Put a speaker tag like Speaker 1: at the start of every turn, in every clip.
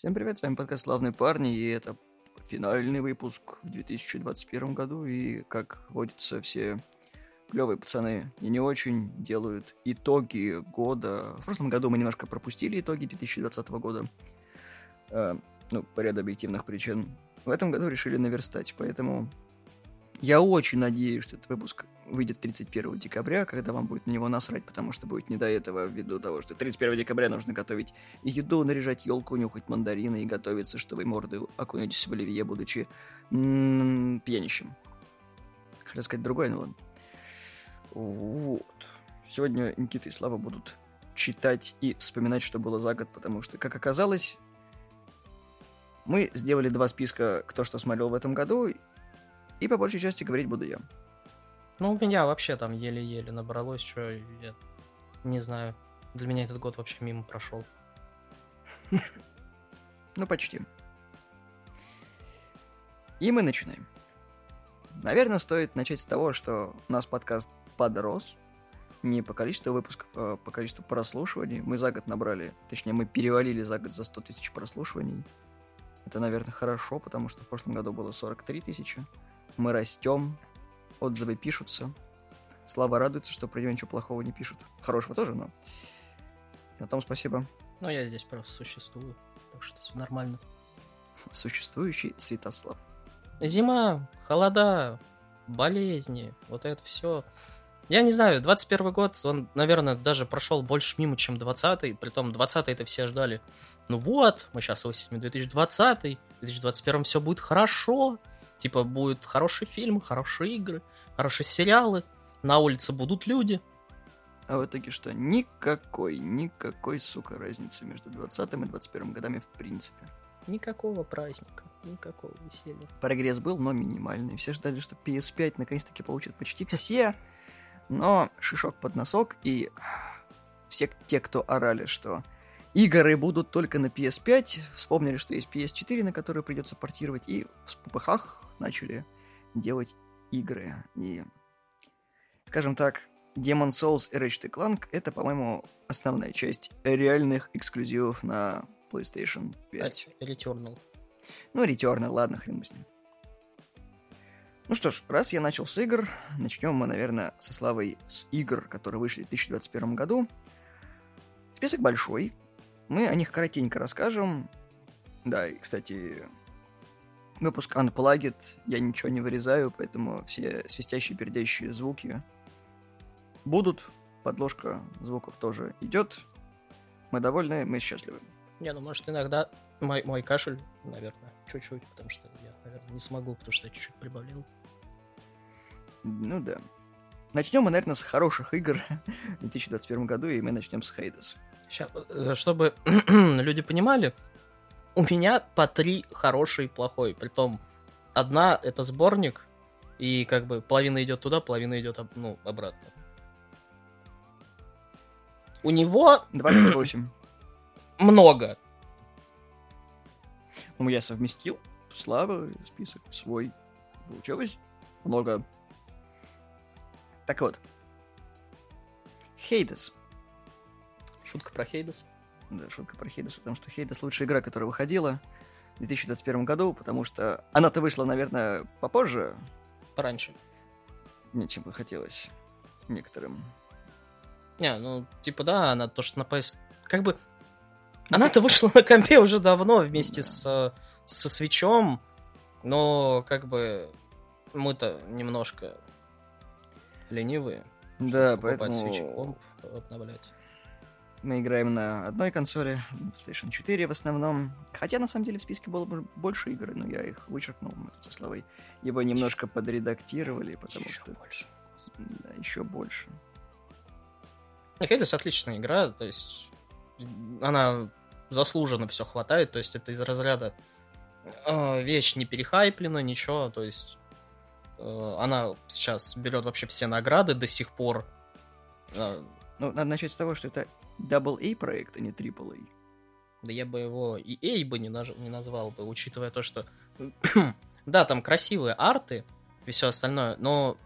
Speaker 1: Всем привет, с вами подкаст «Славные парни», и это финальный выпуск в 2021 году, и, как водится, все клевые пацаны и не очень делают итоги года. В прошлом году мы немножко пропустили итоги 2020 года, э, ну, по ряду объективных причин. В этом году решили наверстать, поэтому я очень надеюсь, что этот выпуск выйдет 31 декабря, когда вам будет на него насрать, потому что будет не до этого, ввиду того, что 31 декабря нужно готовить еду, наряжать елку, нюхать мандарины и готовиться, чтобы морды окунулись в оливье, будучи пьянищем. Хотел сказать другое, но ладно. Вот. Сегодня Никита и Слава будут читать и вспоминать, что было за год, потому что, как оказалось, мы сделали два списка, кто что смотрел в этом году, и по большей части говорить буду я.
Speaker 2: Ну, у меня вообще там еле-еле набралось, что я не знаю. Для меня этот год вообще мимо прошел.
Speaker 1: Ну, почти. И мы начинаем. Наверное, стоит начать с того, что у нас подкаст подрос. Не по количеству выпусков, а по количеству прослушиваний. Мы за год набрали, точнее, мы перевалили за год за 100 тысяч прослушиваний. Это, наверное, хорошо, потому что в прошлом году было 43 тысячи мы растем, отзывы пишутся. Слава радуется, что про него ничего плохого не пишут. Хорошего тоже, но... На том спасибо.
Speaker 2: Ну, я здесь просто существую, так что все нормально.
Speaker 1: Существующий Святослав.
Speaker 2: Зима, холода, болезни, вот это все. Я не знаю, 21 год, он, наверное, даже прошел больше мимо, чем 20-й. Притом 20-й это все ждали. Ну вот, мы сейчас осенью 2020 в 2021 все будет хорошо. Типа, будет хороший фильм, хорошие игры, хорошие сериалы, на улице будут люди.
Speaker 1: А в итоге что? Никакой, никакой, сука, разницы между 20 и 21 годами в принципе.
Speaker 2: Никакого праздника, никакого веселья.
Speaker 1: Прогресс был, но минимальный. Все ждали, что PS5 наконец-таки получат почти все, но шишок под носок, и все те, кто орали, что игры будут только на PS5, вспомнили, что есть PS4, на которую придется портировать, и в попыхах начали делать игры. И, скажем так, Demon Souls и Ratchet Clank — это, по-моему, основная часть реальных эксклюзивов на PlayStation 5.
Speaker 2: Returnal.
Speaker 1: Ну, Returnal, ладно, хрен бы с ним. Ну что ж, раз я начал с игр, начнем мы, наверное, со славой с игр, которые вышли в 2021 году. Список большой, мы о них коротенько расскажем. Да, и, кстати, Выпуск Unplugged, я ничего не вырезаю, поэтому все свистящие, пердящие звуки будут. Подложка звуков тоже идет. Мы довольны, мы счастливы.
Speaker 2: Не, ну может иногда мой, мой кашель, наверное, чуть-чуть, потому что я, наверное, не смогу, потому что я чуть-чуть прибавил.
Speaker 1: Ну да. Начнем мы, наверное, с хороших игр в 2021 году, и мы начнем с Хейдес.
Speaker 2: Сейчас, э, чтобы люди понимали, у меня по три хороший и плохой. Притом, одна это сборник, и как бы половина идет туда, половина идет ну, обратно. У него
Speaker 1: 28.
Speaker 2: много.
Speaker 1: Ну, я совместил. Слава, список свой. Получилось много. Так вот. Хейдес.
Speaker 2: Шутка про Хейдес.
Speaker 1: Да, шутка про Хейдес, потому что Хейдес лучшая игра, которая выходила в 2021 году, потому что она-то вышла, наверное, попозже.
Speaker 2: Пораньше.
Speaker 1: Нечем бы хотелось некоторым.
Speaker 2: Не, ну, типа, да, она то, что на PS... Как бы... Она-то вышла на компе уже давно вместе да. с, со свечом, но как бы мы-то немножко ленивые.
Speaker 1: Да, поэтому...
Speaker 2: Свечи комп обновлять.
Speaker 1: Мы играем на одной консоли, PlayStation 4 в основном. Хотя, на самом деле, в списке было бы больше игр, но я их вычеркнул, мы со Славой его немножко подредактировали, потому еще что...
Speaker 2: больше.
Speaker 1: Да, еще больше.
Speaker 2: Хейдес отличная игра, то есть она заслуженно все хватает, то есть это из разряда э, вещь не перехайплена, ничего, то есть она сейчас берет вообще все награды до сих пор.
Speaker 1: Э, ну, надо начать с того, что это Double A проект, а не Triple A.
Speaker 2: Да я бы его и A бы не, наж... не назвал бы, учитывая то, что... да, там красивые арты и все остальное, но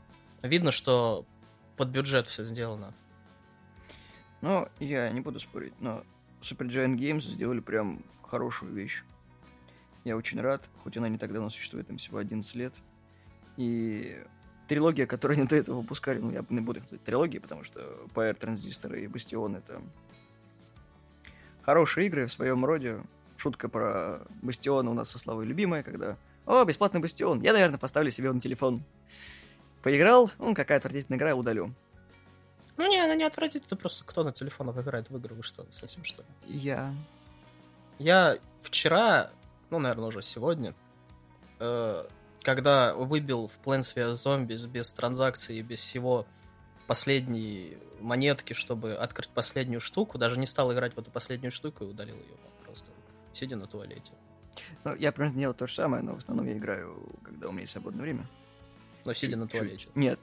Speaker 2: видно, что под бюджет все сделано.
Speaker 1: Ну, я не буду спорить, но Supergiant Games сделали прям хорошую вещь. Я очень рад, хоть она не так давно существует, им всего 11 лет. И трилогия, которую они до этого выпускали, ну, я не буду их называть трилогией, потому что Pyre, Transistor и Бастион — это хорошие игры в своем роде. Шутка про Бастион у нас со Славой любимая, когда «О, бесплатный Бастион, я, наверное, поставлю себе на телефон». Поиграл, ну, какая отвратительная игра, удалю.
Speaker 2: Ну, не, она не отвратительная, просто кто на телефонах играет в игры, вы что, совсем что ли?
Speaker 1: Я.
Speaker 2: Я вчера, ну, наверное, уже сегодня, э, когда выбил в Plants vs. Zombies без транзакции, без всего последние монетки, чтобы открыть последнюю штуку, даже не стал играть в эту последнюю штуку и удалил ее просто, сидя на туалете.
Speaker 1: Ну, я примерно делаю то же самое, но в основном я играю, когда у меня есть свободное время.
Speaker 2: Но сидя на туалете.
Speaker 1: Нет,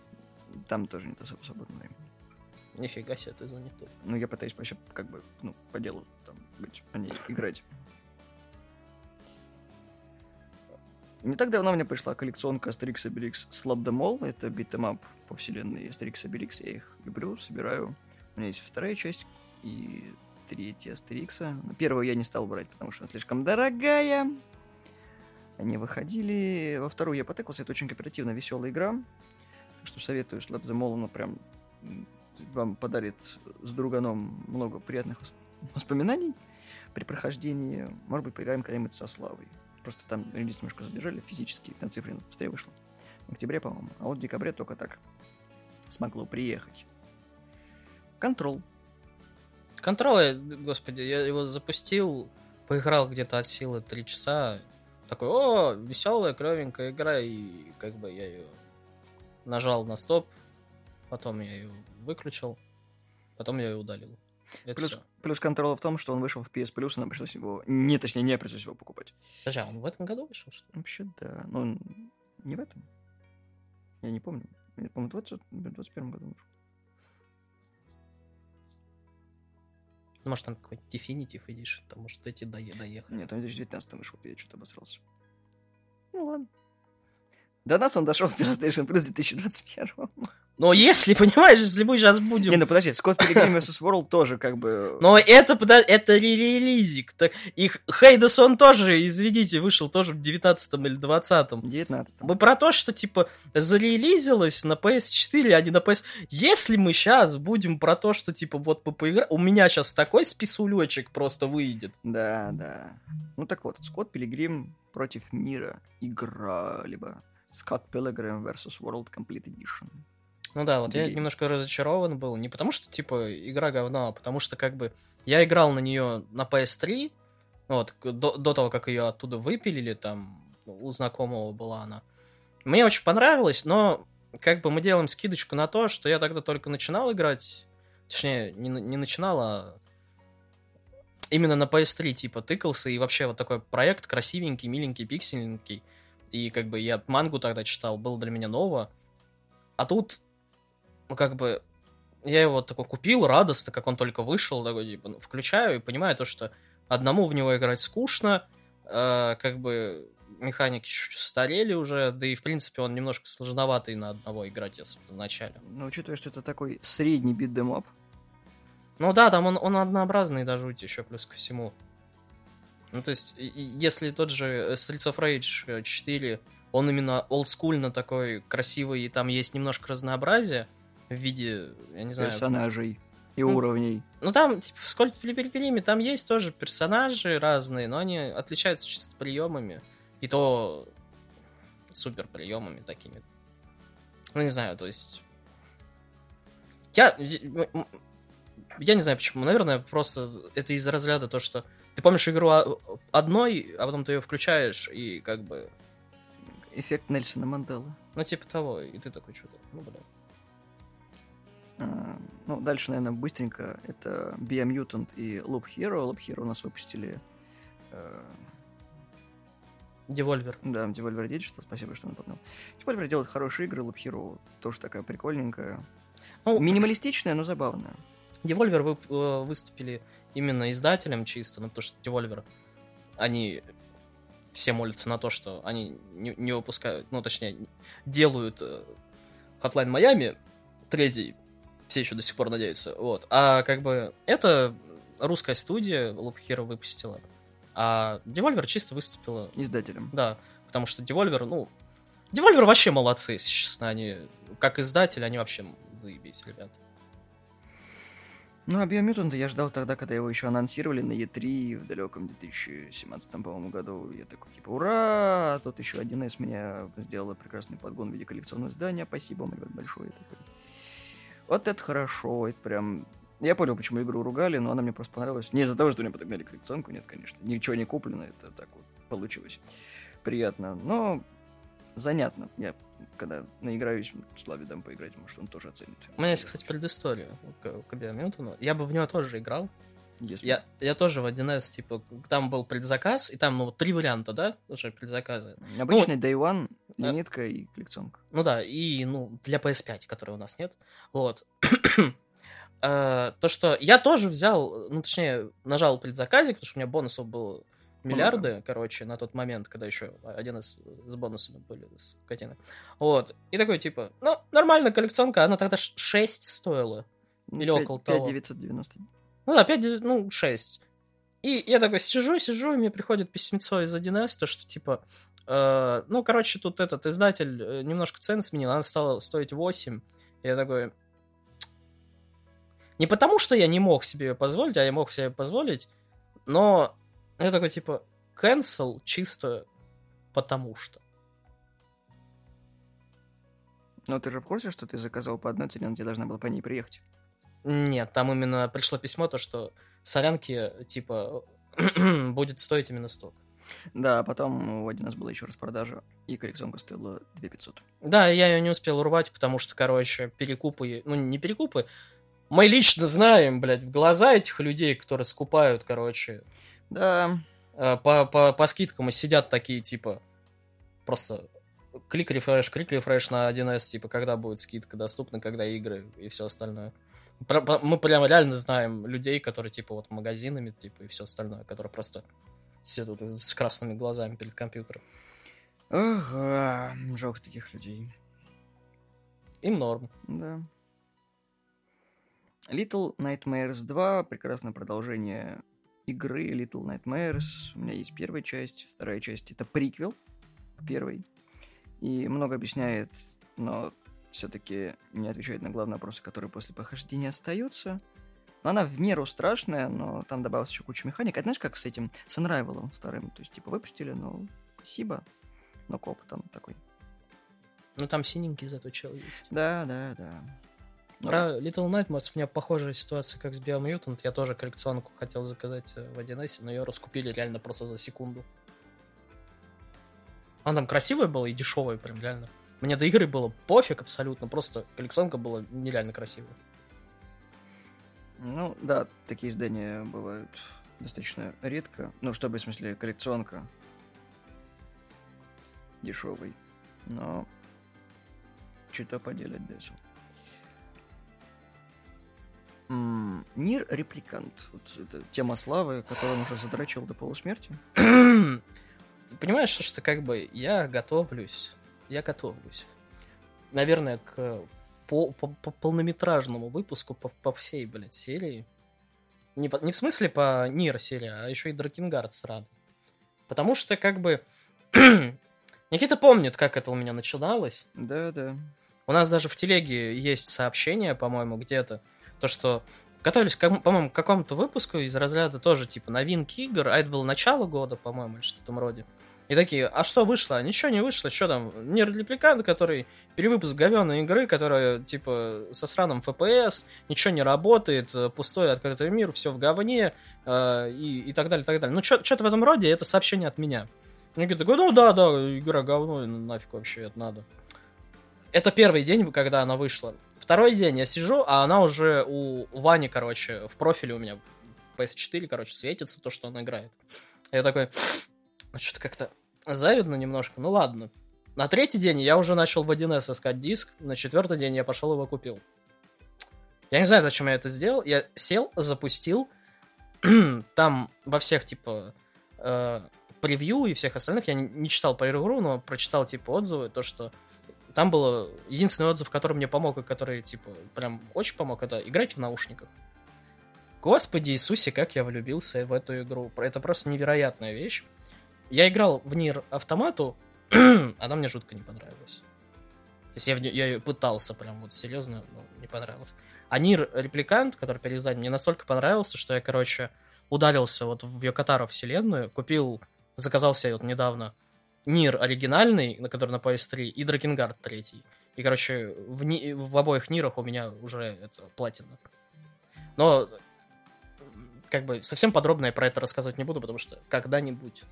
Speaker 1: там тоже нет особо свободного времени.
Speaker 2: Нифига себе, ты занятой.
Speaker 1: Ну, я пытаюсь вообще, как бы, ну, по делу там быть, а не играть. Не так давно мне пришла коллекционка Asterix Obelix Slap Them All. Это beat 'em up по вселенной Asterix Obelix. Я их люблю, собираю. У меня есть вторая часть и третья Астерикса. Первую я не стал брать, потому что она слишком дорогая. Они выходили. Во вторую я потыкался. Это очень кооперативная, веселая игра. Так что советую Slap the Mall. Она прям вам подарит с друганом много приятных воспоминаний при прохождении. Может быть, поиграем когда-нибудь со Славой. Просто там релиз немножко задержали физически, на цифре быстрее вышло. В октябре, по-моему. А вот в декабре только так смогло приехать. Контрол.
Speaker 2: Контрол, господи, я его запустил, поиграл где-то от силы 3 часа. Такой, о, веселая, клевенькая игра, и как бы я ее нажал на стоп, потом я ее выключил, потом я ее удалил.
Speaker 1: Это плюс, плюс контрола в том, что он вышел в PS Plus, и нам пришлось его... Не, точнее, не пришлось его покупать.
Speaker 2: Подожди, а он в этом году вышел, что ли?
Speaker 1: Вообще, да. Но он не в этом. Я не помню. Я помню, в 20, 21 году вышел.
Speaker 2: Может, там какой-то Definitive Edition, там, может, эти доехали.
Speaker 1: Нет, там в 2019 вышел, я что-то обосрался. Ну ладно. До нас он дошел в PlayStation Plus 2021.
Speaker 2: Но если, понимаешь, если мы сейчас будем...
Speaker 1: Не, ну подожди, Scott Pilgrim vs. World тоже как бы...
Speaker 2: Но это, подожди, это релизик. Так, их Хейдесон тоже, извините, вышел тоже в 19 или 20
Speaker 1: 19
Speaker 2: Мы про то, что, типа, зарелизилось на PS4, а не на PS... Если мы сейчас будем про то, что, типа, вот мы поиграем... У меня сейчас такой списулечек просто выйдет.
Speaker 1: Да, да. Ну так вот, Скотт Пилигрим против мира. Игра, либо Scott Pilgrim vs. World Complete Edition.
Speaker 2: Ну да, вот я немножко разочарован был. Не потому что, типа, игра говна, а потому что, как бы, я играл на нее на PS3, вот, до, до того, как ее оттуда выпилили, там, у знакомого была она. Мне очень понравилось, но, как бы, мы делаем скидочку на то, что я тогда только начинал играть, точнее, не, не начинал, а именно на PS3, типа, тыкался, и вообще вот такой проект красивенький, миленький, пиксельненький, и, как бы, я мангу тогда читал, было для меня ново, а тут как бы, я его такой купил радостно, как он только вышел, такой, типа, ну, включаю и понимаю то, что одному в него играть скучно, э, как бы механики чуть-чуть старели уже, да и, в принципе, он немножко сложноватый на одного играть, если в начале.
Speaker 1: Ну, учитывая, что это такой средний битдемап.
Speaker 2: Ну да, там он, он однообразный даже еще плюс ко всему. Ну, то есть, если тот же Streets of Rage 4, он именно олдскульно такой красивый, и там есть немножко разнообразия, в виде, я не знаю...
Speaker 1: Персонажей и ну, уровней.
Speaker 2: Ну, там, типа, в Сколько Пилигриме там есть тоже персонажи разные, но они отличаются чисто приемами. И то супер приемами такими. Ну, не знаю, то есть... Я... Я не знаю почему. Наверное, просто это из-за разряда то, что ты помнишь игру одной, а потом ты ее включаешь, и как бы...
Speaker 1: Эффект Нельсона Мандела.
Speaker 2: Ну, типа того, и ты такой, что-то, ну, блин.
Speaker 1: А, ну, дальше, наверное, быстренько. Это Biomutant и Loop Hero. Loop Hero у нас выпустили... Э...
Speaker 2: Devolver.
Speaker 1: Да, Devolver Digital, спасибо, что напомнил. Devolver делает хорошие игры, Loop Hero тоже такая прикольненькая. Ну, Минималистичная, но забавная.
Speaker 2: Devolver вы, э, выступили именно издателем чисто, ну, потому что Devolver, они все молятся на то, что они не, не выпускают, ну, точнее, делают э, Hotline Miami третий все еще до сих пор надеются. Вот. А как бы это русская студия Loop Hero выпустила, а Devolver чисто выступила...
Speaker 1: Издателем.
Speaker 2: Да, потому что Devolver, ну... Devolver вообще молодцы, если честно, они... Как издатель, они вообще заебись, ребят.
Speaker 1: Ну, а Biomutant я ждал тогда, когда его еще анонсировали на E3 в далеком 2017, по-моему, году. Я такой, типа, ура! Тут еще один из меня сделала прекрасный подгон в виде коллекционного издания. Спасибо вам, ребят, большое. Такой. Вот это хорошо, это прям... Я понял, почему игру ругали, но она мне просто понравилась. Не из-за того, что мне подогнали коллекционку, нет, конечно. Ничего не куплено, это так вот получилось. Приятно. Но занятно. Я когда наиграюсь, Славе дам поиграть, может, он тоже оценит.
Speaker 2: У меня есть, кстати, предыстория к, к Биомютону. Я бы в него тоже играл.
Speaker 1: Если...
Speaker 2: Я, я тоже в 1С, типа, там был предзаказ, и там, ну, три варианта, да, уже предзаказы.
Speaker 1: Обычный ну, Day One, лимитка и коллекционка.
Speaker 2: Ну да, и, ну, для PS5, которой у нас нет. Вот. то, что я тоже взял, ну, точнее, нажал предзаказик, потому что у меня бонусов было миллиарды, Много. короче, на тот момент, когда еще один из с бонусами были с котины. Вот. И такой, типа, ну, нормально, коллекционка, она тогда 6 стоила. Или 5, около 5 того.
Speaker 1: 990.
Speaker 2: Ну да, 5, ну, 6. И я такой сижу, сижу, и мне приходит письмецо из 1С, то, что, типа, э, ну, короче, тут этот издатель э, немножко цены сменил, она стала стоить 8. И я такой... Не потому, что я не мог себе позволить, а я мог себе позволить, но я такой, типа, cancel чисто потому что.
Speaker 1: Но ты же в курсе, что ты заказал по одной цене, но тебе должна была по ней приехать?
Speaker 2: Нет, там именно пришло письмо, то, что солянки, типа, будет стоить именно столько.
Speaker 1: Да, а потом у один раз была еще распродажа, и коллекционка стоила 2500.
Speaker 2: Да, я ее не успел урвать, потому что, короче, перекупы, ну, не перекупы, мы лично знаем, блядь, в глаза этих людей, которые скупают, короче,
Speaker 1: да.
Speaker 2: Э, по, по, по скидкам и сидят такие, типа, просто клик рефреш, клик рефреш на 1С, типа, когда будет скидка доступна, когда игры и все остальное. Мы прямо реально знаем людей, которые, типа, вот магазинами, типа, и все остальное, которые просто сидят с красными глазами перед компьютером.
Speaker 1: Ага, жалко таких людей.
Speaker 2: Им норм.
Speaker 1: Да. Little Nightmares 2, прекрасное продолжение игры Little Nightmares. У меня есть первая часть, вторая часть это приквел к первой. И много объясняет, но все-таки не отвечает на главные вопросы, которые после прохождения остаются. Но она в меру страшная, но там добавилась еще куча механик. А знаешь, как с этим, с Unravel вторым? То есть, типа, выпустили, ну, спасибо, но коп там такой.
Speaker 2: Ну, там синенький зато чел есть.
Speaker 1: Да, да, да.
Speaker 2: Ну. Про Little Nightmares у меня похожая ситуация, как с Biomutant. Я тоже коллекционку хотел заказать э, в 1С, но ее раскупили реально просто за секунду. Она там красивая была и дешевая, прям реально. Мне до игры было пофиг абсолютно, просто коллекционка была нереально красивая.
Speaker 1: Ну, да, такие издания бывают достаточно редко. Ну, чтобы, в смысле, коллекционка дешевый. Но что-то поделать, Десу. Нир Репликант. Вот это тема славы, которую он уже задрачивал до полусмерти.
Speaker 2: Понимаешь, что как бы я готовлюсь. Я готовлюсь. Наверное, к по, по, по полнометражному выпуску по, по всей, блядь, серии. Не, по, не в смысле по Нир серии, а еще и Дракенгард сразу. Потому что, как бы... Никита помнит, как это у меня начиналось.
Speaker 1: Да, да.
Speaker 2: У нас даже в телеге есть сообщение, по-моему, где-то, то, что готовились, по-моему, к какому-то выпуску из разряда тоже, типа, новинки игр, а это было начало года, по-моему, или что-то в роде. И такие, а что вышло? Ничего не вышло, что там? Нейрорепликант, который перевыпуск говенной игры, которая, типа, со сраным FPS, ничего не работает, пустой открытый мир, все в говне, э, и, и так далее, так далее. Ну, что-то в этом роде, это сообщение от меня. Я такой, ну да, да, игра говно, нафиг вообще это надо. Это первый день, когда она вышла. Второй день я сижу, а она уже у Вани, короче, в профиле у меня PS4, короче, светится то, что он играет. Я такой, ну что-то как-то завидно немножко, ну ладно. На третий день я уже начал в 1С искать диск, на четвертый день я пошел его купил. Я не знаю, зачем я это сделал. Я сел, запустил. Там во всех, типа, э, превью и всех остальных я не, читал по игру, но прочитал, типа, отзывы, то, что там был единственный отзыв, который мне помог, и который, типа, прям очень помог, это играть в наушниках. Господи Иисусе, как я влюбился в эту игру. Это просто невероятная вещь. Я играл в Нир Автомату, она мне жутко не понравилась. То есть я, в я пытался прям вот серьезно, но не понравилось. А Нир Репликант, который переиздание, мне настолько понравился, что я, короче, ударился вот в Йокотаро вселенную, купил, заказал себе вот недавно Нир оригинальный, на который на PS3, и Дракенгард третий. И, короче, в, ни, в обоих Нирах у меня уже это платина. Но как бы совсем подробно я про это рассказывать не буду, потому что когда-нибудь.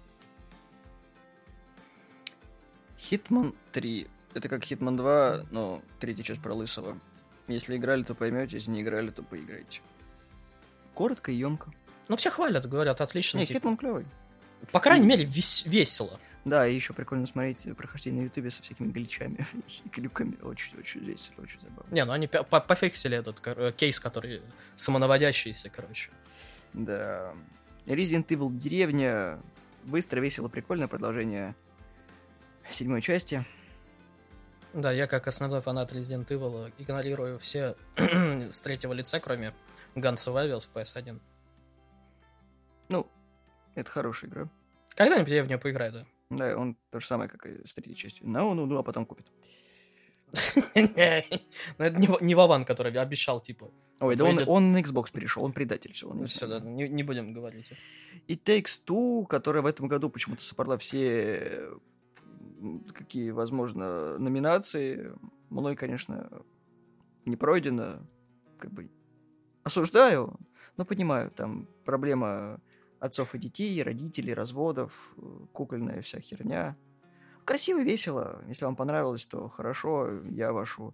Speaker 1: Hitman 3. Это как Hitman 2, но третья часть про Лысого. Если играли, то поймете, если не играли, то поиграйте. Коротко и емко.
Speaker 2: Ну, все хвалят, говорят, отлично.
Speaker 1: Не,
Speaker 2: типа.
Speaker 1: Hitman клевый.
Speaker 2: По крайней мере, вес- весело.
Speaker 1: Да, и еще прикольно смотреть прохождение на ютубе со всякими гличами и глюками. Очень-очень весело, очень забавно.
Speaker 2: Не, ну они по- пофиксили этот э, кейс, который самонаводящийся, короче.
Speaker 1: Да. Resident Evil деревня. Быстро, весело, прикольное продолжение седьмой части.
Speaker 2: Да, я как основной фанат Resident Evil игнорирую все с третьего лица, кроме Gun Survivors PS1.
Speaker 1: Ну, это хорошая игра.
Speaker 2: Когда-нибудь я в нее поиграю, да.
Speaker 1: Да, он то же самое, как и с третьей частью. Ну, ну, ну, а потом купит.
Speaker 2: Но это не Вован, который обещал, типа.
Speaker 1: Ой, да он, он на Xbox перешел, он предатель, все. Он не
Speaker 2: Все, да, не, не будем говорить.
Speaker 1: И Takes Two, которая в этом году почему-то собрала все какие, возможно, номинации. Мной, конечно, не пройдено. Как бы осуждаю, но понимаю, там проблема отцов и детей, родителей, разводов, э, кукольная вся херня. Красиво, весело. Если вам понравилось, то хорошо. Я вашу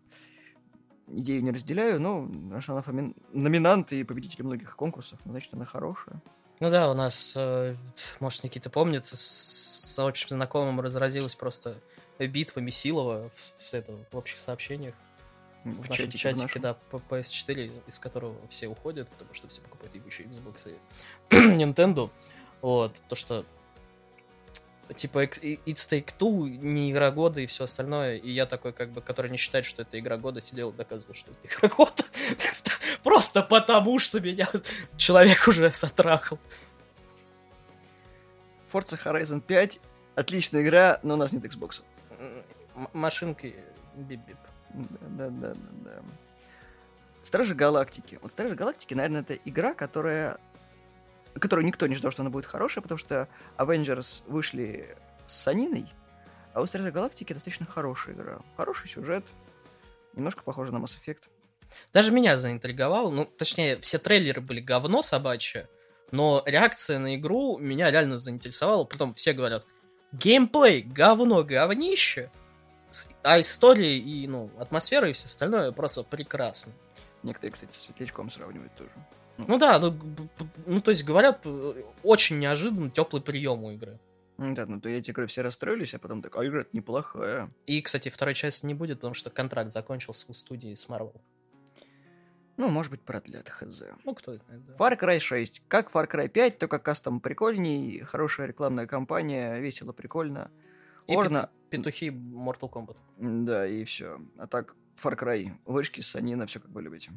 Speaker 1: идею не разделяю, но раз она фоми- номинант и победитель многих конкурсов, ну, значит, она хорошая.
Speaker 2: Ну да, у нас, э, может, Никита помнит, с общим знакомым разразилась просто битва Месилова в, с этого, в общих сообщениях. В, нашем
Speaker 1: чатике
Speaker 2: да, по PS4, из которого все уходят, потому что все покупают ебучие Xbox и Nintendo. Вот, то, что типа It's Take Two, не игра года и все остальное. И я такой, как бы, который не считает, что это игра года, сидел и доказывал, что это игра года. Просто потому, что меня человек уже затрахал.
Speaker 1: Forza Horizon 5 отличная игра, но у нас нет Xbox.
Speaker 2: М- Машинки бип-бип.
Speaker 1: Да, да, да, да, да. Стражи Галактики. Вот Стражи Галактики, наверное, это игра, которая которую никто не ждал, что она будет хорошая, потому что Avengers вышли с Саниной, а у Стражи Галактики достаточно хорошая игра. Хороший сюжет, немножко похоже на Mass Effect.
Speaker 2: Даже меня заинтриговал. Ну, точнее, все трейлеры были говно собачье, но реакция на игру меня реально заинтересовала. Притом все говорят, геймплей говно, говнище, а история и, ну, атмосфера и все остальное просто прекрасно.
Speaker 1: Некоторые, кстати, со Светлячком сравнивают тоже.
Speaker 2: Ну да, ну, г- п- ну то есть говорят, э, очень неожиданно теплый прием у игры.
Speaker 1: Да, ну то эти игры все расстроились, а потом так, а игра неплохая.
Speaker 2: И, кстати, второй части не будет, потому что контракт закончился у студии с Marvel.
Speaker 1: Ну, может быть, продлят, хз.
Speaker 2: Ну, кто знает, да.
Speaker 1: Far Cry 6. Как Far Cry 5, только кастом прикольней, хорошая рекламная кампания, весело, прикольно.
Speaker 2: И
Speaker 1: Орна,
Speaker 2: Петухи Mortal Kombat.
Speaker 1: да, и все. А так, Far Cry, вышки, Санина, все как вы любите.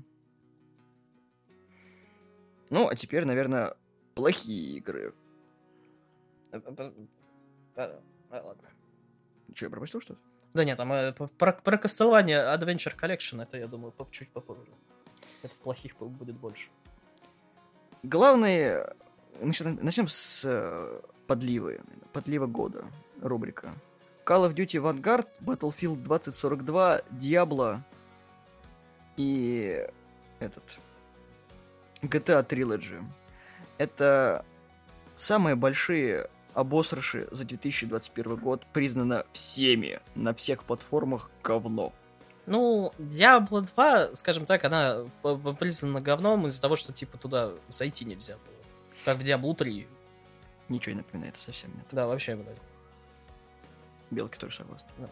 Speaker 1: Ну, а теперь, наверное, плохие игры.
Speaker 2: Э, э, э, Ладно.
Speaker 1: Че, я пропустил что-то?
Speaker 2: Да нет, там про, про Castlevania Adventure Collection, это, я думаю, чуть попозже. Это в плохих будет больше.
Speaker 1: Главное, мы сейчас начнем с э, подливы. Подлива года, рубрика. Call of Duty Vanguard, Battlefield 2042, Diablo и этот GTA Trilogy. Это самые большие обосрыши за 2021 год, признано всеми на всех платформах говно.
Speaker 2: Ну, Diablo 2, скажем так, она признана говном из-за того, что, типа, туда зайти нельзя было. Как в Diablo 3.
Speaker 1: Ничего не напоминает совсем нет.
Speaker 2: Да, вообще, блядь.
Speaker 1: Белки тоже согласны.
Speaker 2: Да.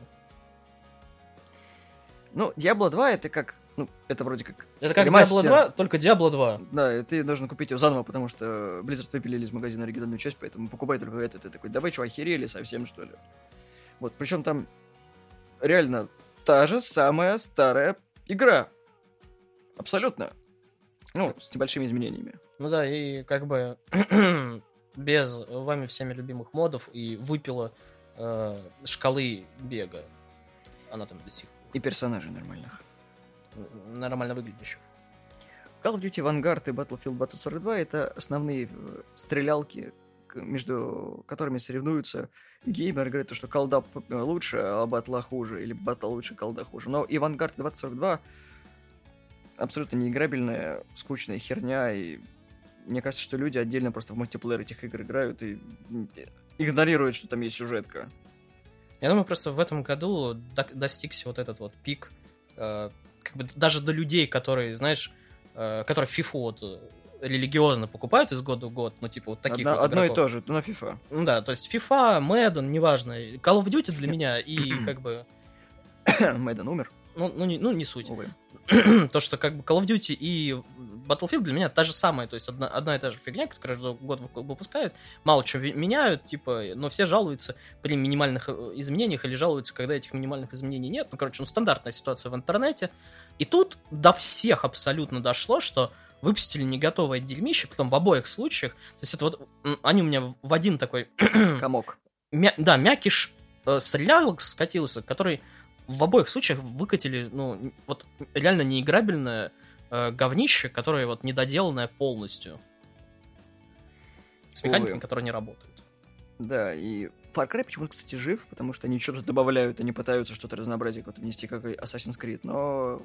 Speaker 1: Ну, Diablo 2 это как... Ну, это вроде как...
Speaker 2: Это как
Speaker 1: ремастер.
Speaker 2: Diablo 2, только Diablo 2.
Speaker 1: Да, и ты должен купить его заново, потому что Blizzard выпилили из магазина оригинальную часть, поэтому покупай только это. Ты такой, давай, что, охерели совсем, что ли? Вот, причем там реально та же самая старая игра. Абсолютно. Ну, с небольшими изменениями.
Speaker 2: Ну да, и как бы без вами всеми любимых модов и выпила э, шкалы бега. Она там до сих пор.
Speaker 1: И персонажей нормальных.
Speaker 2: Нормально выглядящих.
Speaker 1: Call of Duty Vanguard и Battlefield 2042 это основные э, стрелялки, между которыми соревнуются геймеры говорят, что колда лучше, а батла хуже, или батл лучше, колда хуже. Но и Vanguard 2042 абсолютно неиграбельная, скучная херня, и мне кажется, что люди отдельно просто в мультиплеер этих игр играют и игнорируют, что там есть сюжетка.
Speaker 2: Я думаю, просто в этом году достигся вот этот вот пик, э, как бы даже до людей, которые, знаешь, э, которые FIFA вот э, религиозно покупают из года в год, ну, типа, вот таких
Speaker 1: Одно,
Speaker 2: вот
Speaker 1: одно и то же, но FIFA.
Speaker 2: Ну да, то есть FIFA, Madden, неважно, Call of Duty для меня и как бы...
Speaker 1: Madden умер.
Speaker 2: Ну, ну, не, ну, не суть. Увы. то, что как бы Call of Duty и Battlefield для меня та же самая, то есть одна, одна и та же фигня, которую каждый год выпускают, мало чего меняют, типа, но все жалуются при минимальных э, изменениях или жалуются, когда этих минимальных изменений нет. Ну, короче, ну, стандартная ситуация в интернете. И тут до всех абсолютно дошло, что выпустили не готовое дерьмище, потом в обоих случаях. То есть это вот, они у меня в один такой...
Speaker 1: Комок.
Speaker 2: Мя, да, мякиш э, стрелялок скатился, который в обоих случаях выкатили, ну, вот реально неиграбельное э, говнище, которое вот недоделанное полностью. С механиками, которые не работают.
Speaker 1: Да, и Far Cry почему-то, кстати, жив, потому что они что-то добавляют, они пытаются что-то разнообразие какое-то внести, как и Assassin's Creed, но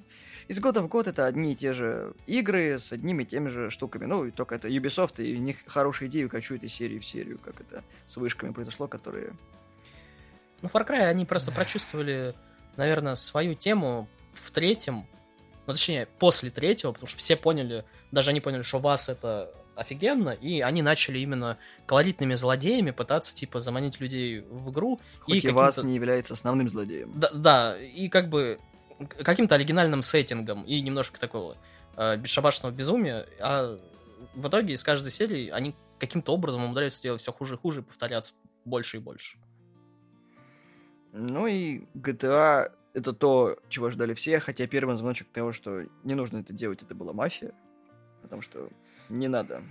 Speaker 1: из года в год это одни и те же игры с одними и теми же штуками. Ну, и только это Ubisoft, и у них хорошие идеи качают из серии в серию, как это с вышками произошло, которые...
Speaker 2: Ну, Far Cry они просто прочувствовали наверное, свою тему в третьем, ну, точнее, после третьего, потому что все поняли, даже они поняли, что вас это офигенно, и они начали именно колоритными злодеями пытаться, типа, заманить людей в игру.
Speaker 1: Хоть и, и вас не является основным злодеем.
Speaker 2: Да, да, и как бы каким-то оригинальным сеттингом и немножко такого э, бесшабашного безумия, а в итоге из каждой серии они каким-то образом умудряются делать все хуже и хуже и повторяться больше и больше.
Speaker 1: Ну и GTA это то, чего ждали все, хотя первый звоночек того, что не нужно это делать, это была мафия. Потому что не надо.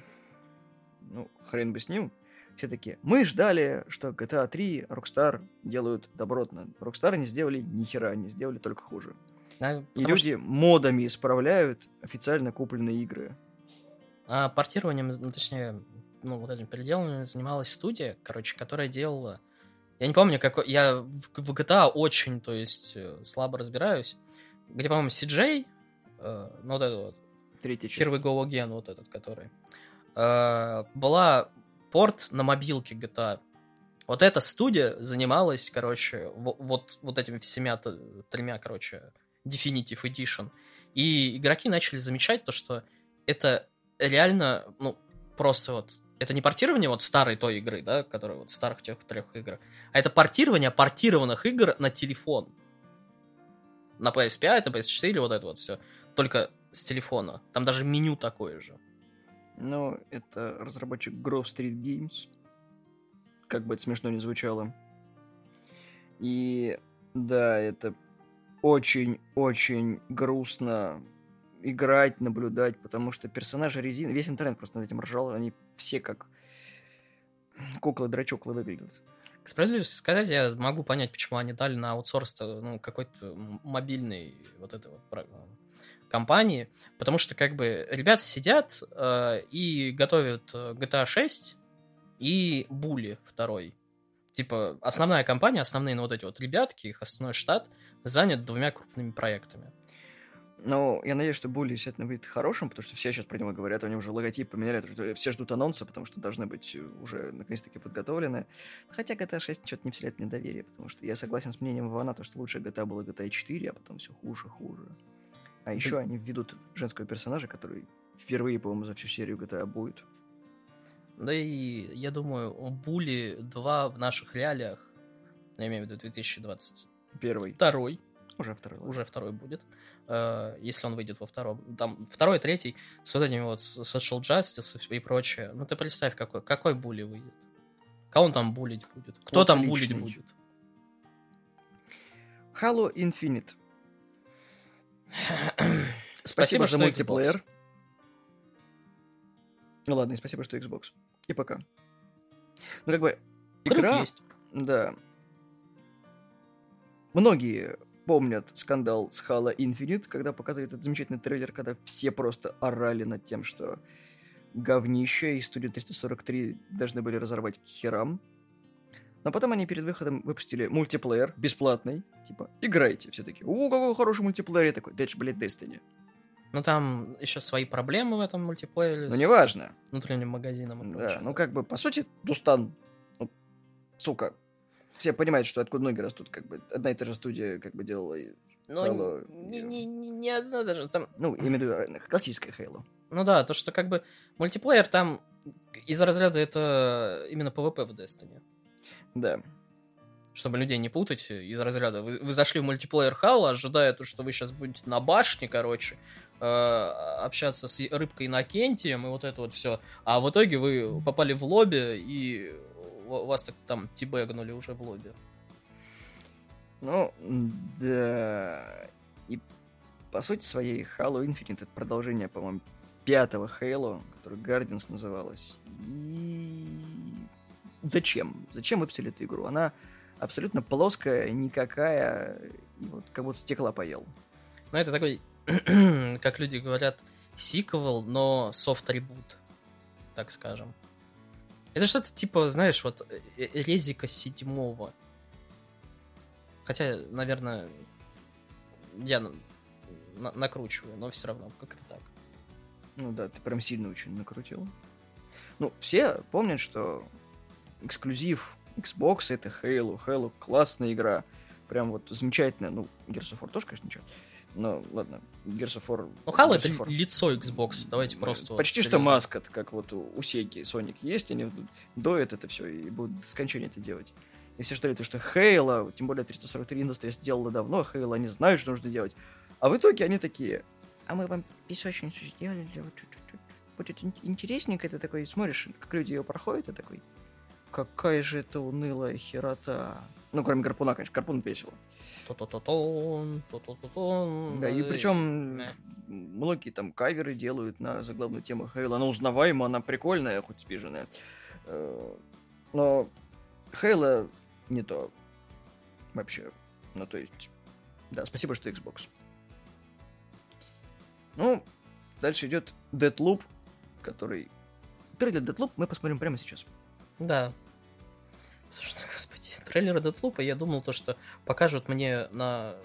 Speaker 1: Ну, хрен бы с ним. Все такие, мы ждали, что GTA 3 Rockstar делают добротно. Rockstar не сделали ни хера, они сделали только хуже. А, и люди что... модами исправляют официально купленные игры.
Speaker 2: А портированием, ну, точнее, ну, вот этим переделыванием занималась студия, короче, которая делала я не помню, какой... Я в GTA очень, то есть, э, слабо разбираюсь. Где, по-моему, CJ, э, ну вот этот вот.
Speaker 1: Третий часть.
Speaker 2: Первый Again, вот этот, который. Э, была порт на мобилке GTA. Вот эта студия занималась, короче, вот, вот этими всеми тремя, короче, Definitive Edition. И игроки начали замечать то, что это реально, ну, просто вот это не портирование вот старой той игры, да, которая вот старых тех трех игр, а это портирование портированных игр на телефон. На PS5, на PS4, вот это вот все. Только с телефона. Там даже меню такое же.
Speaker 1: Ну, это разработчик Grove Street Games. Как бы это смешно не звучало. И да, это очень-очень грустно играть, наблюдать, потому что персонажи резины, весь интернет просто над этим ржал, они все как куклы-драчоклы выглядят.
Speaker 2: К справедливости сказать, я могу понять, почему они дали на аутсорс ну, какой-то мобильный вот этой вот компании, потому что как бы ребята сидят э, и готовят э, GTA 6 и Були второй. Типа основная компания, основные ну, вот эти вот ребятки, их основной штат занят двумя крупными проектами.
Speaker 1: Но я надеюсь, что Булли действительно выйдет хорошим, потому что все сейчас про него говорят, они уже логотип поменяли, все ждут анонса, потому что должны быть уже наконец-таки подготовлены. Хотя GTA 6 что-то не вселяет мне доверие, потому что я согласен с мнением Ивана, то, что лучше GTA было GTA 4, а потом все хуже, хуже. А еще они введут женского персонажа, который впервые, по-моему, за всю серию GTA будет.
Speaker 2: Да и я думаю, Були 2 в наших реалиях, я имею в виду 2020
Speaker 1: Первый.
Speaker 2: Второй.
Speaker 1: Уже второй. Ладно.
Speaker 2: Уже второй будет. Э, если он выйдет во втором. Там второй, третий, с вот этими вот social justice и прочее. Ну ты представь, какой, какой були выйдет. Кого он там булить будет? Кто там булить будет?
Speaker 1: Halo Infinite. Спасибо, Спасибо за мультиплеер. Ну ладно, и спасибо, что Xbox. И пока. Ну, как бы, игра... есть. Да. Многие помнят скандал с Halo Infinite, когда показали этот замечательный трейлер, когда все просто орали над тем, что говнище и студию 343 должны были разорвать к херам. Но потом они перед выходом выпустили мультиплеер бесплатный. Типа, играйте. Все таки у какой хороший мультиплеер. Я такой, это блядь, Destiny.
Speaker 2: Ну, там еще свои проблемы в этом мультиплеере.
Speaker 1: Ну, неважно.
Speaker 2: Внутренним магазином
Speaker 1: и Да, ну, как бы, по сути, Дустан, ну, сука, все понимают, что откуда ноги растут, как бы, одна и та же студия, как бы, делала
Speaker 2: ну, Halo. Не, не, не, не одна даже, там...
Speaker 1: Ну, именно классическая Halo.
Speaker 2: Ну да, то, что, как бы, мультиплеер там из разряда это именно PvP в Destiny.
Speaker 1: Да
Speaker 2: чтобы людей не путать, из разряда. Вы, вы зашли в мультиплеер Хала, ожидая, то, что вы сейчас будете на башне, короче, э, общаться с рыбкой Иннокентием и вот это вот все. А в итоге вы попали в лобби, и вас так там тибэгнули уже в лобби.
Speaker 1: Ну, да. И по сути своей Halo Infinite это продолжение, по-моему, пятого Halo, который Guardians называлась. И зачем? Зачем выпустили эту игру? Она абсолютно плоская, никакая, и вот как будто стекла поел.
Speaker 2: Ну, это такой, как люди говорят, сиквел, но софт-ребут, так скажем. Это что-то типа, знаешь, вот э, э, резика седьмого. Хотя, наверное, я на накручиваю, но все равно, как это так.
Speaker 1: Ну да, ты прям сильно очень накрутил. Ну, все помнят, что эксклюзив Xbox это Halo. Halo классная игра. Прям вот замечательная. Ну, Gears of War тоже, конечно, ничего. Но ладно, Gears of War...
Speaker 2: Ну, Halo это War. лицо Xbox, давайте просто...
Speaker 1: Почти вот, что маскот, как вот у, Сеги Sonic есть, они доят это все и будут до скончания это делать. И все ждали, то, что Halo, тем более 343 индустрия сделала давно, Halo они знают, что нужно делать. А в итоге они такие, а мы вам песочницу сделали, будет интересненько, ты такой смотришь, как люди ее проходят, и такой, какая же это унылая херота. Ну, кроме гарпуна, конечно, гарпун весело. Да, и причем многие там каверы делают на заглавную тему Хейла. Она узнаваема, она прикольная, хоть спиженная. Э, но Хейла не то вообще. Ну, то есть, да, спасибо, что Xbox. Ну, дальше идет Deadloop, который... Трейлер Deadloop мы посмотрим прямо сейчас.
Speaker 2: Да. Слушай, господи, трейлеры Детлупа, я думал то, что покажут мне на...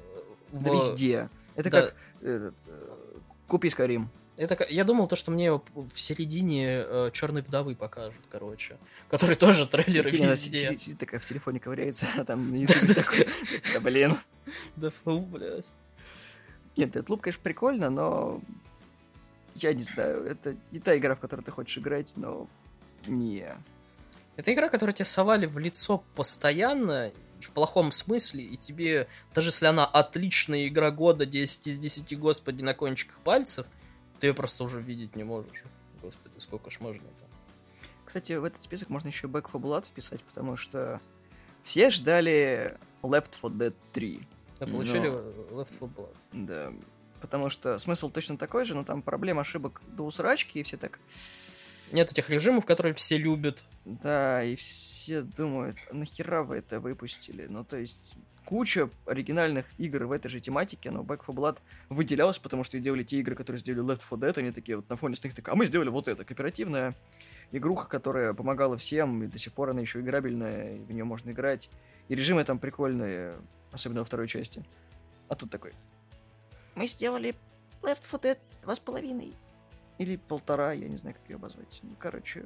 Speaker 1: В... Да везде. Это да. как этот, э, купи Скарим.
Speaker 2: Это, я думал то, что мне в середине э, Черной вдовы покажут, короче. Который тоже трейлеры Прикинь, везде.
Speaker 1: Сидит, сидит такая в телефоне ковыряется, а там на ютубе такой, да блин.
Speaker 2: Да фу, блядь.
Speaker 1: Нет, Deathloop, конечно, прикольно, но я не знаю, это не та игра, в которую ты хочешь играть, но не.
Speaker 2: Это игра, которая тебе совали в лицо постоянно, в плохом смысле, и тебе, даже если она отличная игра года, 10 из 10, господи, на кончиках пальцев, ты ее просто уже видеть не можешь. Господи, сколько ж можно это.
Speaker 1: Кстати, в этот список можно еще Back 4 Blood вписать, потому что все ждали Left 4 Dead 3.
Speaker 2: Да, получили но... Left 4 Blood.
Speaker 1: Да, потому что смысл точно такой же, но там проблема ошибок до усрачки, и все так...
Speaker 2: Нет этих режимов, которые все любят.
Speaker 1: Да, и все думают, нахера вы это выпустили? Ну, то есть, куча оригинальных игр в этой же тематике, но Back 4 Blood выделялась, потому что делали те игры, которые сделали Left 4 Dead, они такие вот на фоне остальных, так, а мы сделали вот это, кооперативная игруха, которая помогала всем, и до сих пор она еще играбельная, и в нее можно играть. И режимы там прикольные, особенно во второй части. А тут такой. Мы сделали Left 4 Dead два с половиной. Или полтора, я не знаю, как ее обозвать. Ну, короче...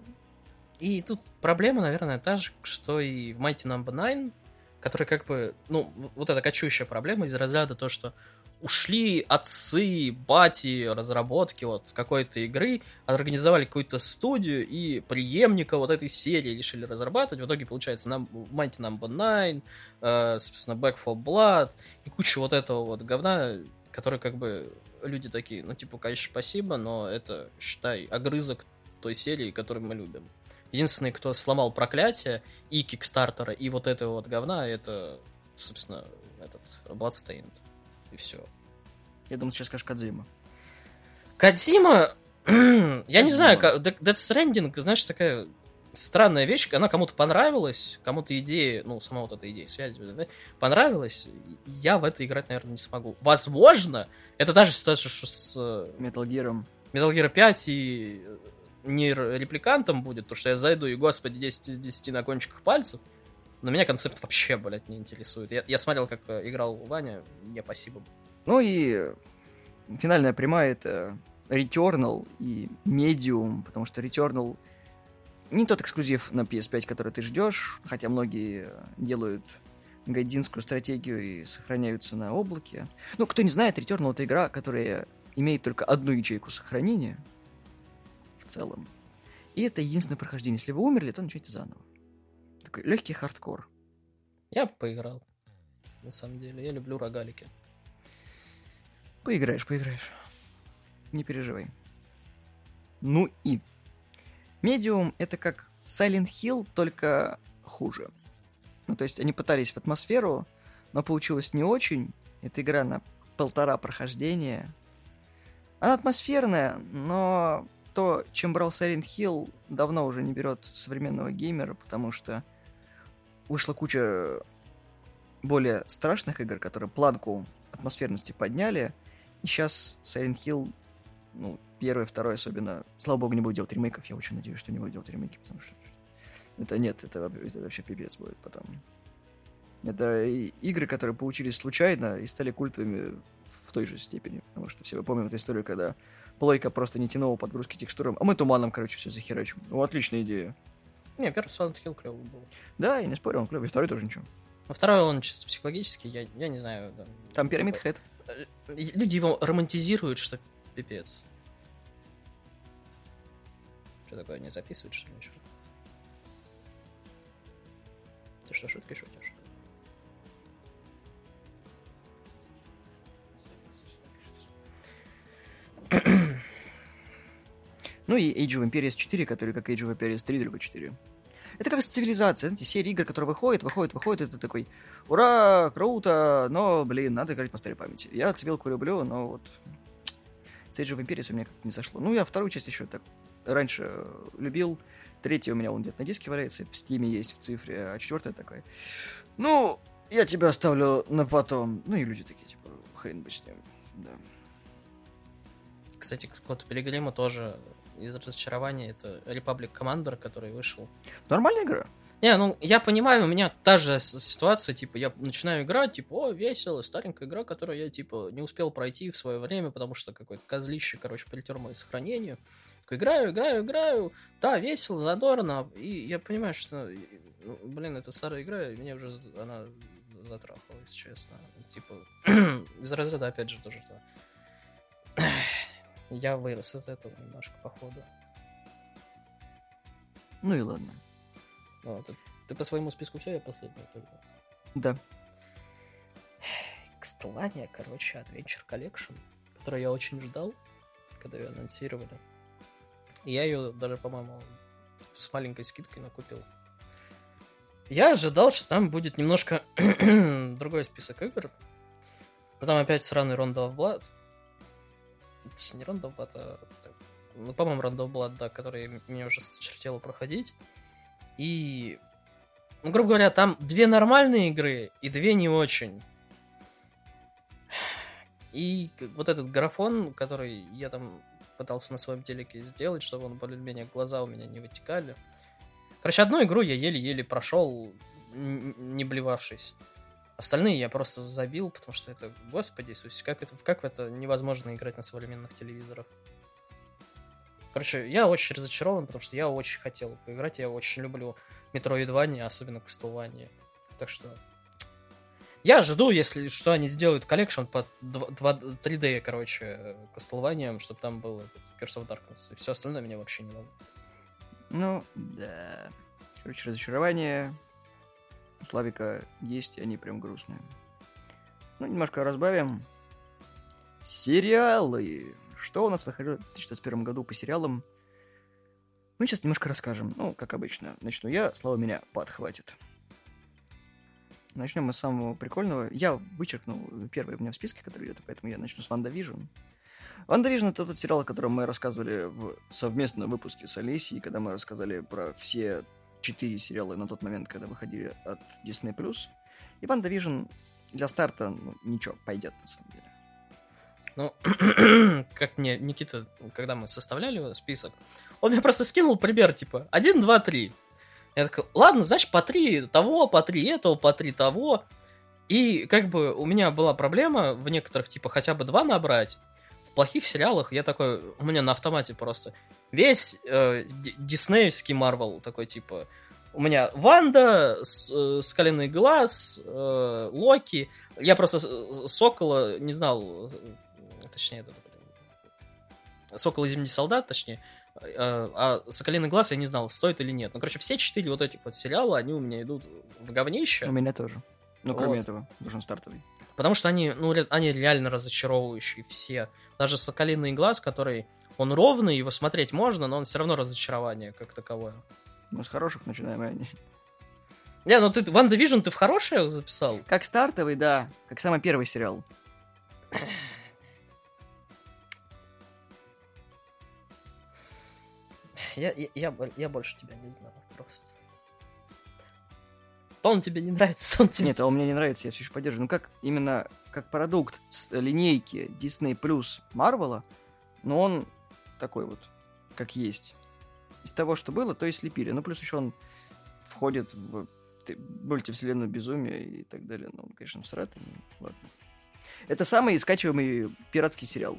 Speaker 2: И тут проблема, наверное, та же, что и в Mighty Number no. 9, которая как бы, ну, вот эта кочующая проблема из разряда то, что ушли отцы, бати, разработки вот какой-то игры, организовали какую-то студию и преемника вот этой серии решили разрабатывать. В итоге получается нам, Mighty Number no. 9, э, собственно, Back for Blood и куча вот этого вот говна, который как бы люди такие, ну, типа, конечно, спасибо, но это, считай, огрызок той серии, которую мы любим. Единственный, кто сломал проклятие и Кикстартера, и вот этого вот говна, это, собственно, этот Bloodstained. И все.
Speaker 1: Я думал, сейчас скажешь Кадзима.
Speaker 2: Кадзима... Я не знаю, Death Stranding, знаешь, такая странная вещь, она кому-то понравилась, кому-то идея, ну, сама вот эта идея связи, да, понравилась, я в это играть, наверное, не смогу. Возможно, это та же ситуация, что с э,
Speaker 1: Metal Gear.
Speaker 2: Metal Gear 5 и э, не р- репликантом будет, то что я зайду и, господи, 10 из 10 на кончиках пальцев, но меня концепт вообще, блядь, не интересует. Я, я смотрел, как э, играл Ваня, не спасибо.
Speaker 1: Ну и финальная прямая это Returnal и Medium, потому что Returnal не тот эксклюзив на PS5, который ты ждешь, хотя многие делают гайдинскую стратегию и сохраняются на облаке. Ну, кто не знает, Returnal это игра, которая имеет только одну ячейку сохранения в целом. И это единственное прохождение. Если вы умерли, то начните заново. Такой легкий хардкор.
Speaker 2: Я поиграл, на самом деле. Я люблю рогалики.
Speaker 1: Поиграешь, поиграешь. Не переживай. Ну и Medium это как Silent Hill, только хуже. Ну, то есть они пытались в атмосферу, но получилось не очень. Это игра на полтора прохождения. Она атмосферная, но то, чем брал Silent Hill, давно уже не берет современного геймера, потому что вышла куча более страшных игр, которые планку атмосферности подняли, и сейчас Silent Hill, ну, первый, второй особенно, слава богу, не будет делать ремейков. Я очень надеюсь, что не будет делать ремейки, потому что это нет, это, это вообще пипец будет потом. Это игры, которые получились случайно и стали культовыми в той же степени. Потому что все мы помним эту историю, когда плойка просто не тянула подгрузки текстурам, а мы туманом, короче, все захерачим. Ну, отличная идея.
Speaker 2: Не, первый Silent Hill клевый был.
Speaker 1: Да, я не спорю, он клевый, второй тоже ничего.
Speaker 2: А второй он чисто психологический, я, я не знаю. да.
Speaker 1: Там
Speaker 2: Типа,
Speaker 1: пирамид хэт.
Speaker 2: э, Люди его романтизируют, что пипец. Что такое, не записывают, что ли, ничего? Ты что, шутки шутишь?
Speaker 1: Ну и Age of Empires 4, который как Age of Empires 3, только 4. Это как с цивилизацией, знаете, серия игр, которые выходят, выходят, выходят, это такой, ура, круто, но, блин, надо играть по старой памяти. Я цивилку люблю, но вот с Age of Empires у меня как-то не зашло. Ну, я вторую часть еще так раньше э, любил, третья у меня он где-то на диске валяется, в стиме есть, в цифре, а четвертая такая, ну, я тебя оставлю на потом. Ну и люди такие, типа, хрен бы с ним, да.
Speaker 2: Кстати, к Скотту Пилигриму тоже из разочарования это Republic Commander, который вышел.
Speaker 1: Нормальная игра.
Speaker 2: Не, ну, я понимаю, у меня та же ситуация, типа, я начинаю играть, типа, о, весело, старенькая игра, которую я, типа, не успел пройти в свое время, потому что какое-то козлище, короче, притер мои сохранения. Такой, играю, играю, играю, да, весело, задорно, и я понимаю, что, ну, блин, это старая игра, меня уже, она затрахала, если честно. Типа, из разряда, опять же, тоже, что я вырос из этого немножко, походу.
Speaker 1: Ну и ладно.
Speaker 2: Вот, ты по своему списку все, я последний только.
Speaker 1: Да.
Speaker 2: Ксталания, короче, Adventure Collection, которую я очень ждал, когда ее анонсировали. И я ее даже, по-моему, с маленькой скидкой накупил. Я ожидал, что там будет немножко другой список игр. Потом опять сраный Rondo of Blood. Не Rondo of Blood, а... Ну, по-моему, Rondo of Blood, да, который мне уже чертело проходить. И... Ну, грубо говоря, там две нормальные игры и две не очень. И вот этот графон, который я там пытался на своем телеке сделать, чтобы он более-менее глаза у меня не вытекали. Короче, одну игру я еле-еле прошел, не блевавшись. Остальные я просто забил, потому что это, господи Иисусе, как, это, как это невозможно играть на современных телевизорах. Короче, я очень разочарован, потому что я очень хотел поиграть, я очень люблю Metroidvania, особенно Castlevania. Так что я жду, если что, они сделают collection под 2, 3D, короче, Castlevania, чтобы там был этот Curse of Darkness. И все остальное меня вообще не волнует.
Speaker 1: Ну, да. Короче, разочарование у Славика есть, они прям грустные. Ну, немножко разбавим. Сериалы. Что у нас выходило в 2021 году по сериалам? Мы сейчас немножко расскажем. Ну, как обычно. Начну я, Слава меня подхватит. Начнем мы с самого прикольного. Я вычеркнул первый у меня в списке, который идет, поэтому я начну с WandaVision. WandaVision это тот сериал, о котором мы рассказывали в совместном выпуске с Олесей, когда мы рассказали про все четыре сериала на тот момент, когда выходили от Disney+. И WandaVision для старта ну, ничего, пойдет на самом деле.
Speaker 2: Ну, как мне Никита, когда мы составляли список, он мне просто скинул пример, типа, 1, 2, 3. Я такой, ладно, значит, по 3 того, по 3 этого, по 3 того. И как бы у меня была проблема в некоторых, типа, хотя бы два набрать. В плохих сериалах я такой, у меня на автомате просто весь э, диснеевский Марвел такой, типа, у меня Ванда, с, э, Скаленный Глаз, э, Локи. Я просто Сокола не знал, точнее, Сокол и Зимний Солдат, точнее. А, а Соколиный Глаз я не знал, стоит или нет. Ну, короче, все четыре вот этих вот сериала, они у меня идут в говнище.
Speaker 1: У меня тоже. Ну, кроме вот. этого, нужен стартовый.
Speaker 2: Потому что они, ну, они реально разочаровывающие все. Даже Соколиный глаз, который, он ровный, его смотреть можно, но он все равно разочарование как таковое.
Speaker 1: Ну, с хороших начинаем, а
Speaker 2: не... Не, ну ты Ван Division ты в хорошее записал?
Speaker 1: Как стартовый, да. Как самый первый сериал.
Speaker 2: Я, я, я, больше тебя не знаю, просто. То он тебе не нравится, он тебе...
Speaker 1: Нет, а он мне не нравится, я все еще поддерживаю. Ну как именно как продукт с линейки Disney Plus Марвела, но он такой вот, как есть. Из того, что было, то и слепили. Ну, плюс еще он входит в мультивселенную безумия и так далее. Ну, он, конечно, всратый, но ладно. Это самый скачиваемый пиратский сериал.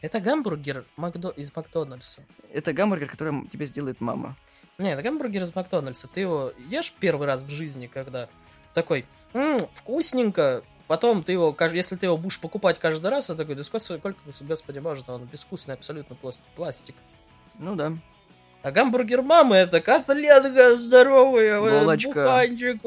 Speaker 2: Это гамбургер Макдо... из Макдональдса.
Speaker 1: Это гамбургер, который тебе сделает мама.
Speaker 2: Не, это гамбургер из Макдональдса. Ты его ешь первый раз в жизни, когда такой, м-м, вкусненько, потом ты его, если ты его будешь покупать каждый раз, я такой, да сколько, господи, можно, он безвкусный абсолютно пластик.
Speaker 1: Ну да.
Speaker 2: А гамбургер мамы это котлетка здоровая,
Speaker 1: Булочка.
Speaker 2: буханчик,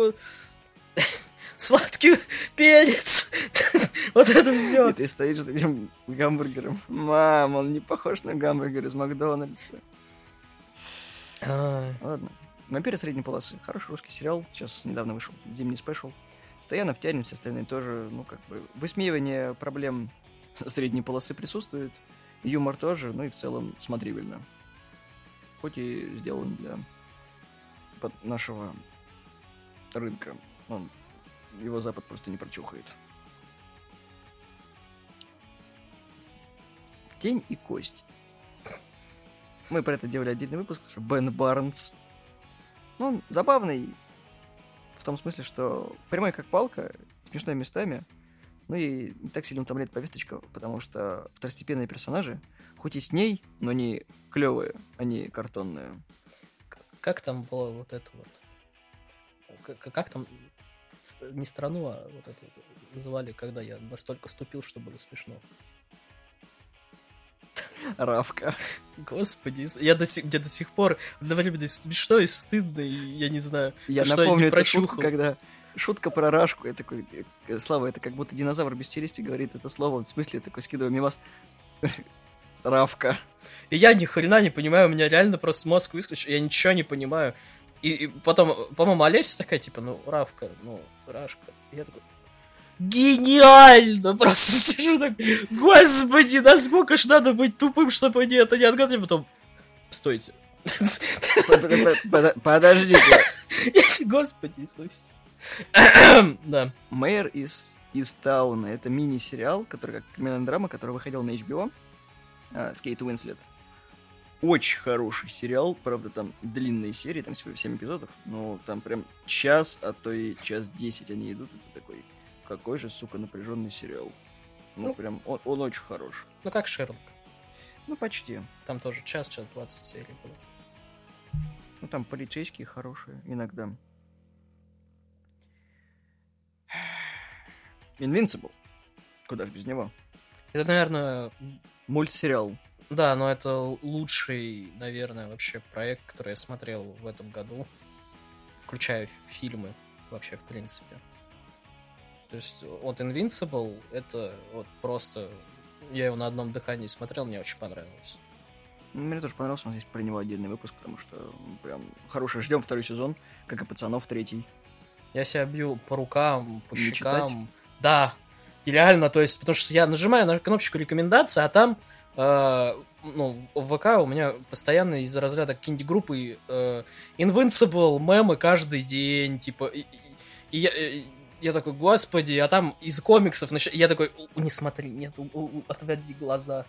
Speaker 2: сладкий перец. вот это все.
Speaker 1: И ты стоишь с этим гамбургером. Мам, он не похож на гамбургер из Макдональдса. А. Ладно. Вампиры средней полосы. Хороший русский сериал. Сейчас недавно вышел. Зимний спешл. Стоянов тянет, все остальные тоже, ну, как бы, высмеивание проблем средней полосы присутствует. Юмор тоже, ну и в целом смотрибельно. Хоть и сделан для нашего рынка. Он, его Запад просто не прочухает. Тень и кость. Мы про это делали отдельный выпуск, что Бен Барнс. Ну, он забавный в том смысле, что прямой как палка, смешной местами, ну и не так сильно утомляет повесточка, потому что второстепенные персонажи, хоть и с ней, но не клевые, они картонные.
Speaker 2: Как там было вот это вот? Как, как там не страну, а вот это звали, когда я настолько ступил, что было смешно.
Speaker 1: Равка.
Speaker 2: Господи, я до сих, мне до сих пор одновременно смешно и стыдно, и я не знаю,
Speaker 1: я что напомню я не эту шутку, когда шутка про рашку, я такой, э, Слава, это как будто динозавр без челюсти говорит это слово, в смысле, я такой скидываю мимас. Равка.
Speaker 2: И я ни хрена не понимаю, у меня реально просто мозг выскочил, я ничего не понимаю. И, и потом, по-моему, Олеся такая, типа, ну, Равка, ну, Рашка. И я такой, гениально! Просто сижу так, господи, насколько ж надо быть тупым, чтобы они это не отгадали, потом, стойте.
Speaker 1: Подождите.
Speaker 2: Господи Иисус.
Speaker 1: Да. Мэр из, из Тауна. Это мини-сериал, который как криминальная драма, который выходил на HBO а, с Кейт Уинслет. Очень хороший сериал, правда, там длинные серии, там всего 7 эпизодов, но там прям час, а то и час 10 они идут, это такой какой же, сука, напряженный сериал. Ну, ну прям, он, он очень хорош.
Speaker 2: Ну, как Шерлок.
Speaker 1: Ну, почти.
Speaker 2: Там тоже час, час 20 серий было.
Speaker 1: Ну, там полицейские хорошие иногда. Invincible. Куда же без него?
Speaker 2: Это, наверное...
Speaker 1: Мультсериал.
Speaker 2: Да, но это лучший, наверное, вообще проект, который я смотрел в этом году. Включая фильмы вообще, в принципе. То есть вот Invincible, это вот просто... Я его на одном дыхании смотрел, мне очень понравилось.
Speaker 1: Мне тоже понравился, у нас есть про него отдельный выпуск, потому что прям хороший. Ждем второй сезон, как и пацанов третий.
Speaker 2: Я себя бью по рукам, по Не щекам. Читать? Да. И реально, то есть, потому что я нажимаю на кнопочку рекомендации, а там э, ну, в ВК у меня постоянно из-за разряда какие-нибудь группы э, Invincible, мемы каждый день, типа, и, и, и я, и, я такой, господи, а там из комиксов, нач... я такой, не смотри, нет, у, у, отводи глаза.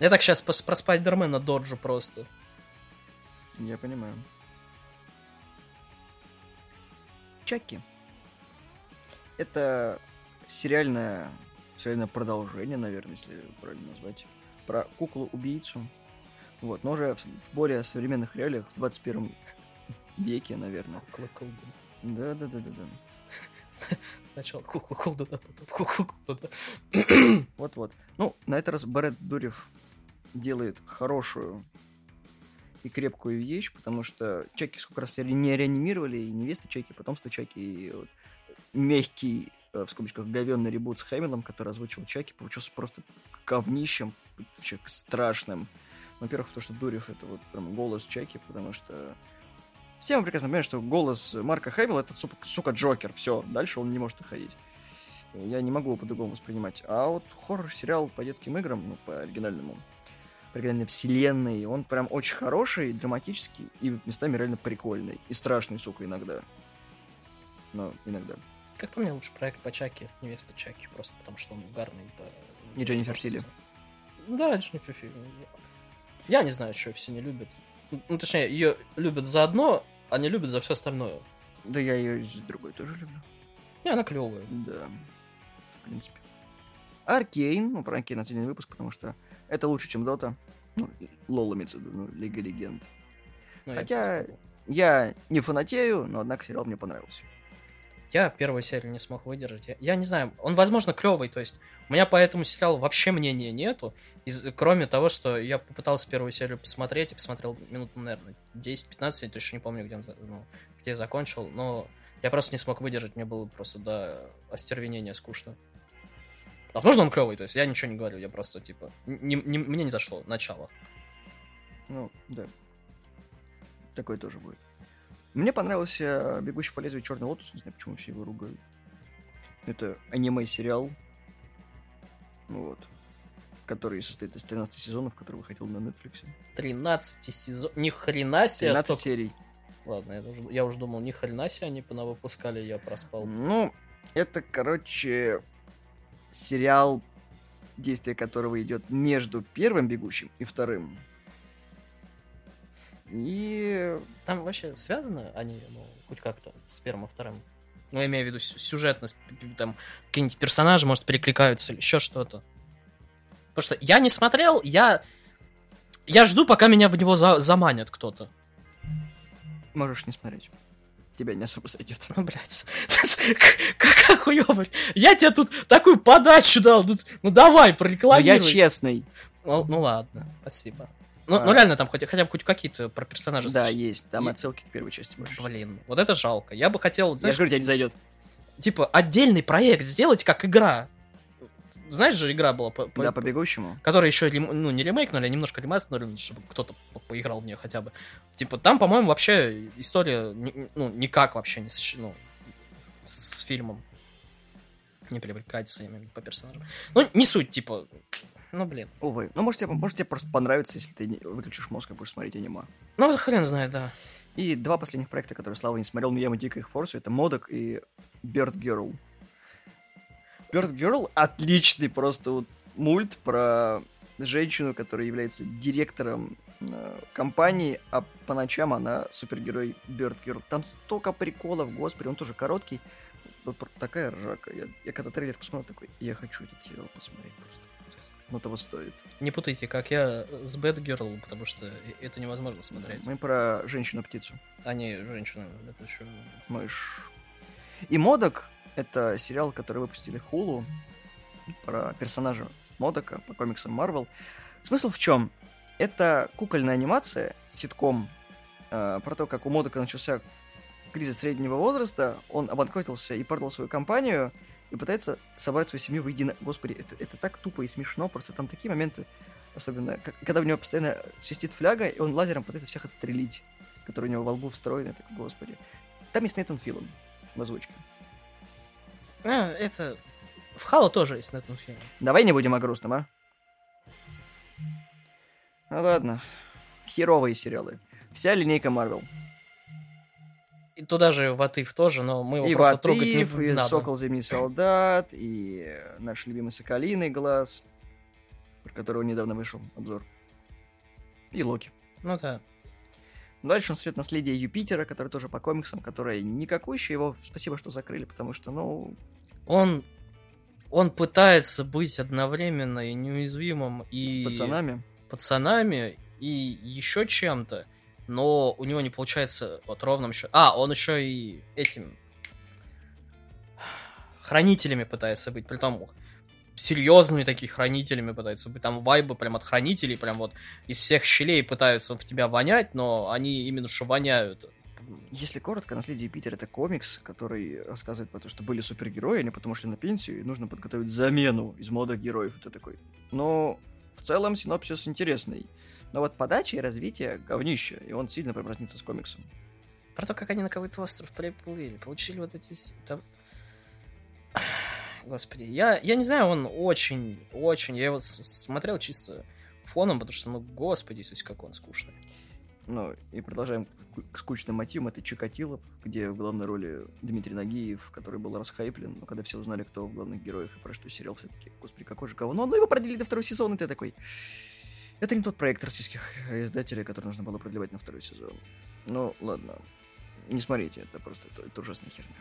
Speaker 2: Я так сейчас про, Спайдермена доджу просто.
Speaker 1: Я понимаю. Чаки. Это сериальное, сериальное продолжение, наверное, если правильно назвать, про куклу-убийцу. Вот, но уже в, в более современных реалиях, в 21 веке, наверное.
Speaker 2: Кукла
Speaker 1: Да, да, да, да, да.
Speaker 2: Сначала кукла колдуна, потом кукла колдуна.
Speaker 1: Вот-вот. Ну, на этот раз Брэд Дурев делает хорошую и крепкую вещь, потому что Чаки сколько раз не реанимировали, и невеста Чаки, потомство Чаки, и вот мягкий, э, в скобочках, говенный ребут с Хэмиллом, который озвучивал Чаки, получился просто говнищем, вообще страшным. Во-первых, потому что Дурев это вот прям голос Чаки, потому что все мы прекрасно понимаем, что голос Марка Хэмилла это, сука, Джокер. Все, дальше он не может находить. Я не могу его по-другому воспринимать. А вот хоррор-сериал по детским играм, ну, по оригинальному, по оригинальной вселенной, он прям очень хороший, драматический и местами реально прикольный. И страшный, сука, иногда. Но иногда.
Speaker 2: Как по мне, лучше проект по Чаки, невеста Чаки, просто потому что он угарный по...
Speaker 1: И Дженнифер Тилли.
Speaker 2: Да, Дженнифер Тилли. Я не знаю, что все не любят. Ну, точнее, ее любят за одно, а не любят за все остальное.
Speaker 1: Да я ее из другой тоже люблю.
Speaker 2: Не, она клевая.
Speaker 1: Да, в принципе. Аркейн, ну, про Аркейн отдельный выпуск, потому что это лучше, чем Дота. Ну, Лол имеется в виду, ну, Лига Легенд. Ну, Хотя я, я не фанатею, но, однако, сериал мне понравился.
Speaker 2: Я первую серию не смог выдержать. Я, я не знаю, он, возможно, клевый, то есть у меня по этому сериалу вообще мнения нету, из, кроме того, что я попытался первую серию посмотреть и посмотрел минут, наверное, 10-15, я точно не помню, где, он, ну, где я закончил, но я просто не смог выдержать, мне было просто до остервенения скучно. Возможно, он клевый, то есть я ничего не говорю, я просто, типа, не, не, мне не зашло, начало.
Speaker 1: Ну, да. Такое тоже будет. Мне понравился «Бегущий по лезвию Черный лотос», не знаю, почему все его ругают. Это аниме-сериал, вот, который состоит из 13 сезонов, который выходил на Netflix.
Speaker 2: 13 сезонов? Ни хрена себе!
Speaker 1: 13 столько... серий.
Speaker 2: Ладно, я, уже, я уже думал, ни хрена себе они понавыпускали, я проспал.
Speaker 1: Ну, это, короче, сериал, действие которого идет между первым бегущим и вторым. И
Speaker 2: там вообще связаны они, ну, хоть как-то с первым и вторым? Ну, я имею в виду сюжетность, там какие-нибудь персонажи, может, перекликаются или еще что-то. Потому что я не смотрел, я... Я жду, пока меня в него за заманят кто-то.
Speaker 1: Можешь не смотреть. Тебя не особо сойдет.
Speaker 2: Ну, блядь. Какая хуёвая. Я тебе тут такую подачу дал. Ну, ну давай, прорекламируй.
Speaker 1: Ну, я честный.
Speaker 2: Ну, ну ладно, спасибо. Ну, а... ну реально, там хоть, хотя бы хоть какие-то про персонажа.
Speaker 1: Да, есть. Там и... отсылки к первой части
Speaker 2: больше. Блин, вот это жалко. Я бы хотел,
Speaker 1: знаешь... Я же говорю, тебе не зайдет.
Speaker 2: Типа, отдельный проект сделать, как игра. Знаешь же, игра была по,
Speaker 1: по, да, по бегущему.
Speaker 2: Которая еще, ну, не ремейкнули, а немножко ремастернули, чтобы кто-то поиграл в нее хотя бы. Типа, там, по-моему, вообще история, ну, никак вообще не с, ну, с фильмом не перекликается именно по персонажам. Ну, не суть, типа, ну, блин.
Speaker 1: Увы. Ну, может тебе, может, тебе просто понравится, если ты выключишь мозг и будешь смотреть аниме.
Speaker 2: Ну, хрен знает, да.
Speaker 1: И два последних проекта, которые Слава не смотрел, но я ему дико их форсу, это Модок и Bird Girl. Bird Girl отличный просто вот мульт про женщину, которая является директором э, компании, а по ночам она супергерой Bird Girl. Там столько приколов, господи, он тоже короткий. Вот такая ржака. Я, я когда трейлер посмотрел, такой, я хочу этот сериал посмотреть просто но того стоит.
Speaker 2: Не путайте, как я с Bad Girl, потому что это невозможно смотреть.
Speaker 1: Мы про женщину-птицу.
Speaker 2: А не женщину, это еще...
Speaker 1: Мышь. И Модок — это сериал, который выпустили Хулу про персонажа Модока по комиксам Marvel. Смысл в чем? Это кукольная анимация, ситком, э, про то, как у Модока начался кризис среднего возраста, он обанкротился и продал свою компанию — и пытается собрать свою семью воедино. Господи, это, это так тупо и смешно, просто там такие моменты, особенно, когда у него постоянно свистит фляга, и он лазером пытается всех отстрелить, которые у него во лбу встроены, так, господи. Там есть Нейтан Филон в озвучке.
Speaker 2: А, это... В Хало тоже есть этом фильме.
Speaker 1: Давай не будем о грустном, а? Ну ладно. Херовые сериалы. Вся линейка Марвел.
Speaker 2: И туда же Ватыв тоже, но мы его
Speaker 1: И
Speaker 2: просто трогать не,
Speaker 1: и
Speaker 2: надо.
Speaker 1: Сокол Зимний Солдат, и наш любимый Соколиный Глаз, про которого недавно вышел обзор. И Локи.
Speaker 2: Ну да.
Speaker 1: Дальше он смотрит «Наследие Юпитера», который тоже по комиксам, которое никакущее. Его спасибо, что закрыли, потому что, ну,
Speaker 2: Он, он пытается быть одновременно и неуязвимым, и
Speaker 1: пацанами.
Speaker 2: пацанами, и еще чем-то, но у него не получается вот ровным счетом. А, он еще и этим хранителями пытается быть, притом серьезными такими хранителями пытается быть. Там вайбы прям от хранителей, прям вот из всех щелей пытаются в тебя вонять, но они именно что воняют.
Speaker 1: Если коротко, «Наследие Юпитера» — это комикс, который рассказывает про то, что были супергерои, они потом ушли на пенсию, и нужно подготовить замену из молодых героев. Это такой. Но в целом синопсис интересный. Но вот подача и развитие говнище, и он сильно пробразнится с комиксом.
Speaker 2: Про то, как они на какой-то остров приплыли, получили вот эти... Там... Господи, я, я не знаю, он очень, очень... Я его смотрел чисто фоном, потому что, ну, господи, Иисус, как он скучный.
Speaker 1: Ну, и продолжаем к- скучным мотивам. Это Чикатило, где в главной роли Дмитрий Нагиев, который был расхайплен. Но когда все узнали, кто в главных героях и про что сериал, все таки господи, какой же говно. Но его продлили до второго сезона, и ты такой... Это не тот проект российских издателей, который нужно было продлевать на второй сезон. Ну, ладно. Не смотрите, это просто это, это ужасная херня.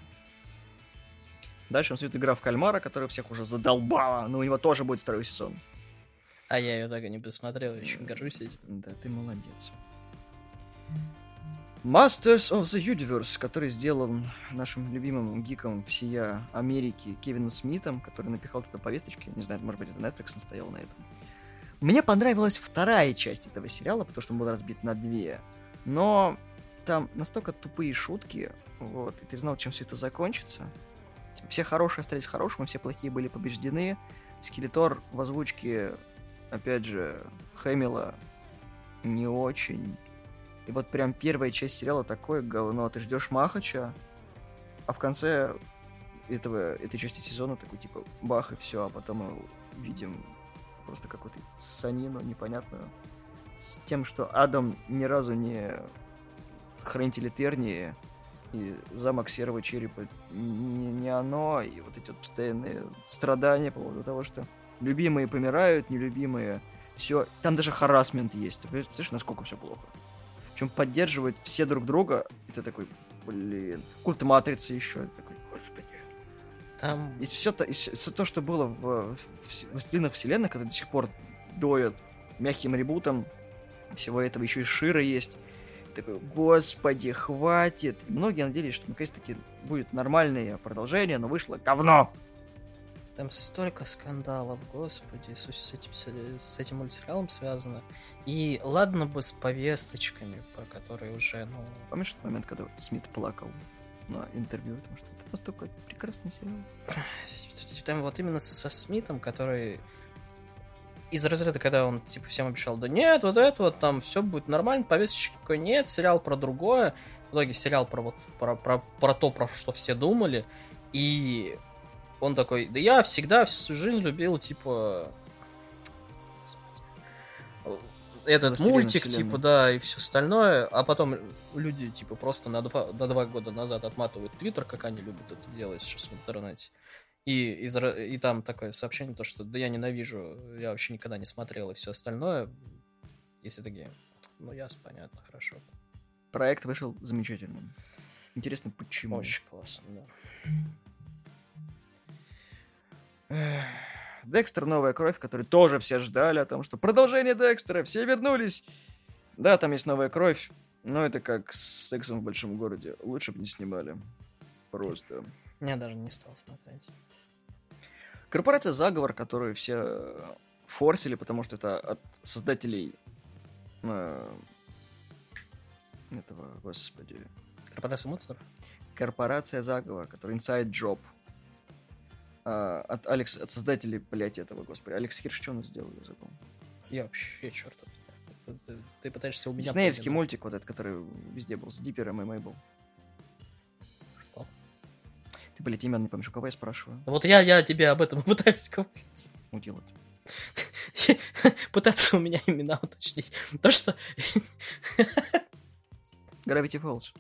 Speaker 1: Дальше он смотрит игра в кальмара, которая всех уже задолбала, но у него тоже будет второй сезон.
Speaker 2: А я ее так и не посмотрел, еще горжусь этим.
Speaker 1: Да, ты молодец. Masters of the Universe, который сделан нашим любимым гиком всея Америки Кевином Смитом, который напихал туда повесточки. Не знаю, может быть, это Netflix настоял на этом. Мне понравилась вторая часть этого сериала, потому что он был разбит на две. Но там настолько тупые шутки, вот, и ты знал, чем все это закончится. Типа, все хорошие остались хорошими, все плохие были побеждены. Скелетор в озвучке, опять же, Хэмилла не очень. И вот прям первая часть сериала такое говно. Ты ждешь Махача, а в конце этого, этой части сезона такой типа бах и все, а потом мы видим просто какую-то санину непонятную с тем, что Адам ни разу не хранитель Этернии и замок серого черепа не, не оно, и вот эти вот постоянные страдания по поводу того, что любимые помирают, нелюбимые все. Там даже харасмент есть. Ты представляешь, насколько все плохо? Причем поддерживают все друг друга. И ты такой, блин. Культ матрицы еще. Я такой, господи.
Speaker 2: Там...
Speaker 1: И все то, и все то, что было в, в, «Властелинах вселенной», когда до сих пор доят мягким ребутом, всего этого еще и Шира есть. Такой, господи, хватит. И многие надеялись, что наконец-таки будет нормальное продолжение, но вышло говно.
Speaker 2: Там столько скандалов, господи, с, с этим, с этим мультсериалом связано. И ладно бы с повесточками, про которые уже, ну...
Speaker 1: Помнишь тот момент, когда Смит плакал на интервью, потому что это настолько прекрасный сериал.
Speaker 2: Там вот именно со Смитом, который из разряда, когда он типа всем обещал, да нет, вот это вот там все будет нормально, повесточки такой нет, сериал про другое. В итоге сериал про вот про, про, про то, про что все думали. И он такой, да я всегда всю жизнь любил, типа, этот
Speaker 1: Властелина
Speaker 2: мультик,
Speaker 1: вселенной.
Speaker 2: типа, да, и все остальное, а потом люди, типа, просто на два, на два года назад отматывают твиттер, как они любят это делать сейчас в интернете. И, из, и там такое сообщение, то, что да я ненавижу, я вообще никогда не смотрел и все остальное. Если такие, ну ясно, понятно, хорошо.
Speaker 1: Проект вышел замечательным. Интересно, почему?
Speaker 2: Очень классно, да.
Speaker 1: Декстер Новая кровь, который тоже все ждали о том, что продолжение Декстера, все вернулись. Да, там есть новая кровь, но это как с сексом в большом городе. Лучше бы не снимали. Просто.
Speaker 2: Я даже не стал смотреть.
Speaker 1: Корпорация Заговор, которую все форсили, потому что это от создателей э, этого, господи,
Speaker 2: Корпорация монстров?
Speaker 1: Корпорация Заговор, который Inside Job. А, от Алекс, от создателей, блять, этого, господи. Алекс Хирш, что он сделал, я забыл.
Speaker 2: Я вообще черт. Ты, пытаешься у меня...
Speaker 1: Диснеевский мультик вот этот, который везде был, с Дипером и Мейбл.
Speaker 2: Что?
Speaker 1: Ты, блядь, имен не помнишь, у кого я спрашиваю?
Speaker 2: Вот я, я тебе об этом пытаюсь говорить.
Speaker 1: Уделать.
Speaker 2: Пытаться у меня имена уточнить. То, что...
Speaker 1: Gravity Falls.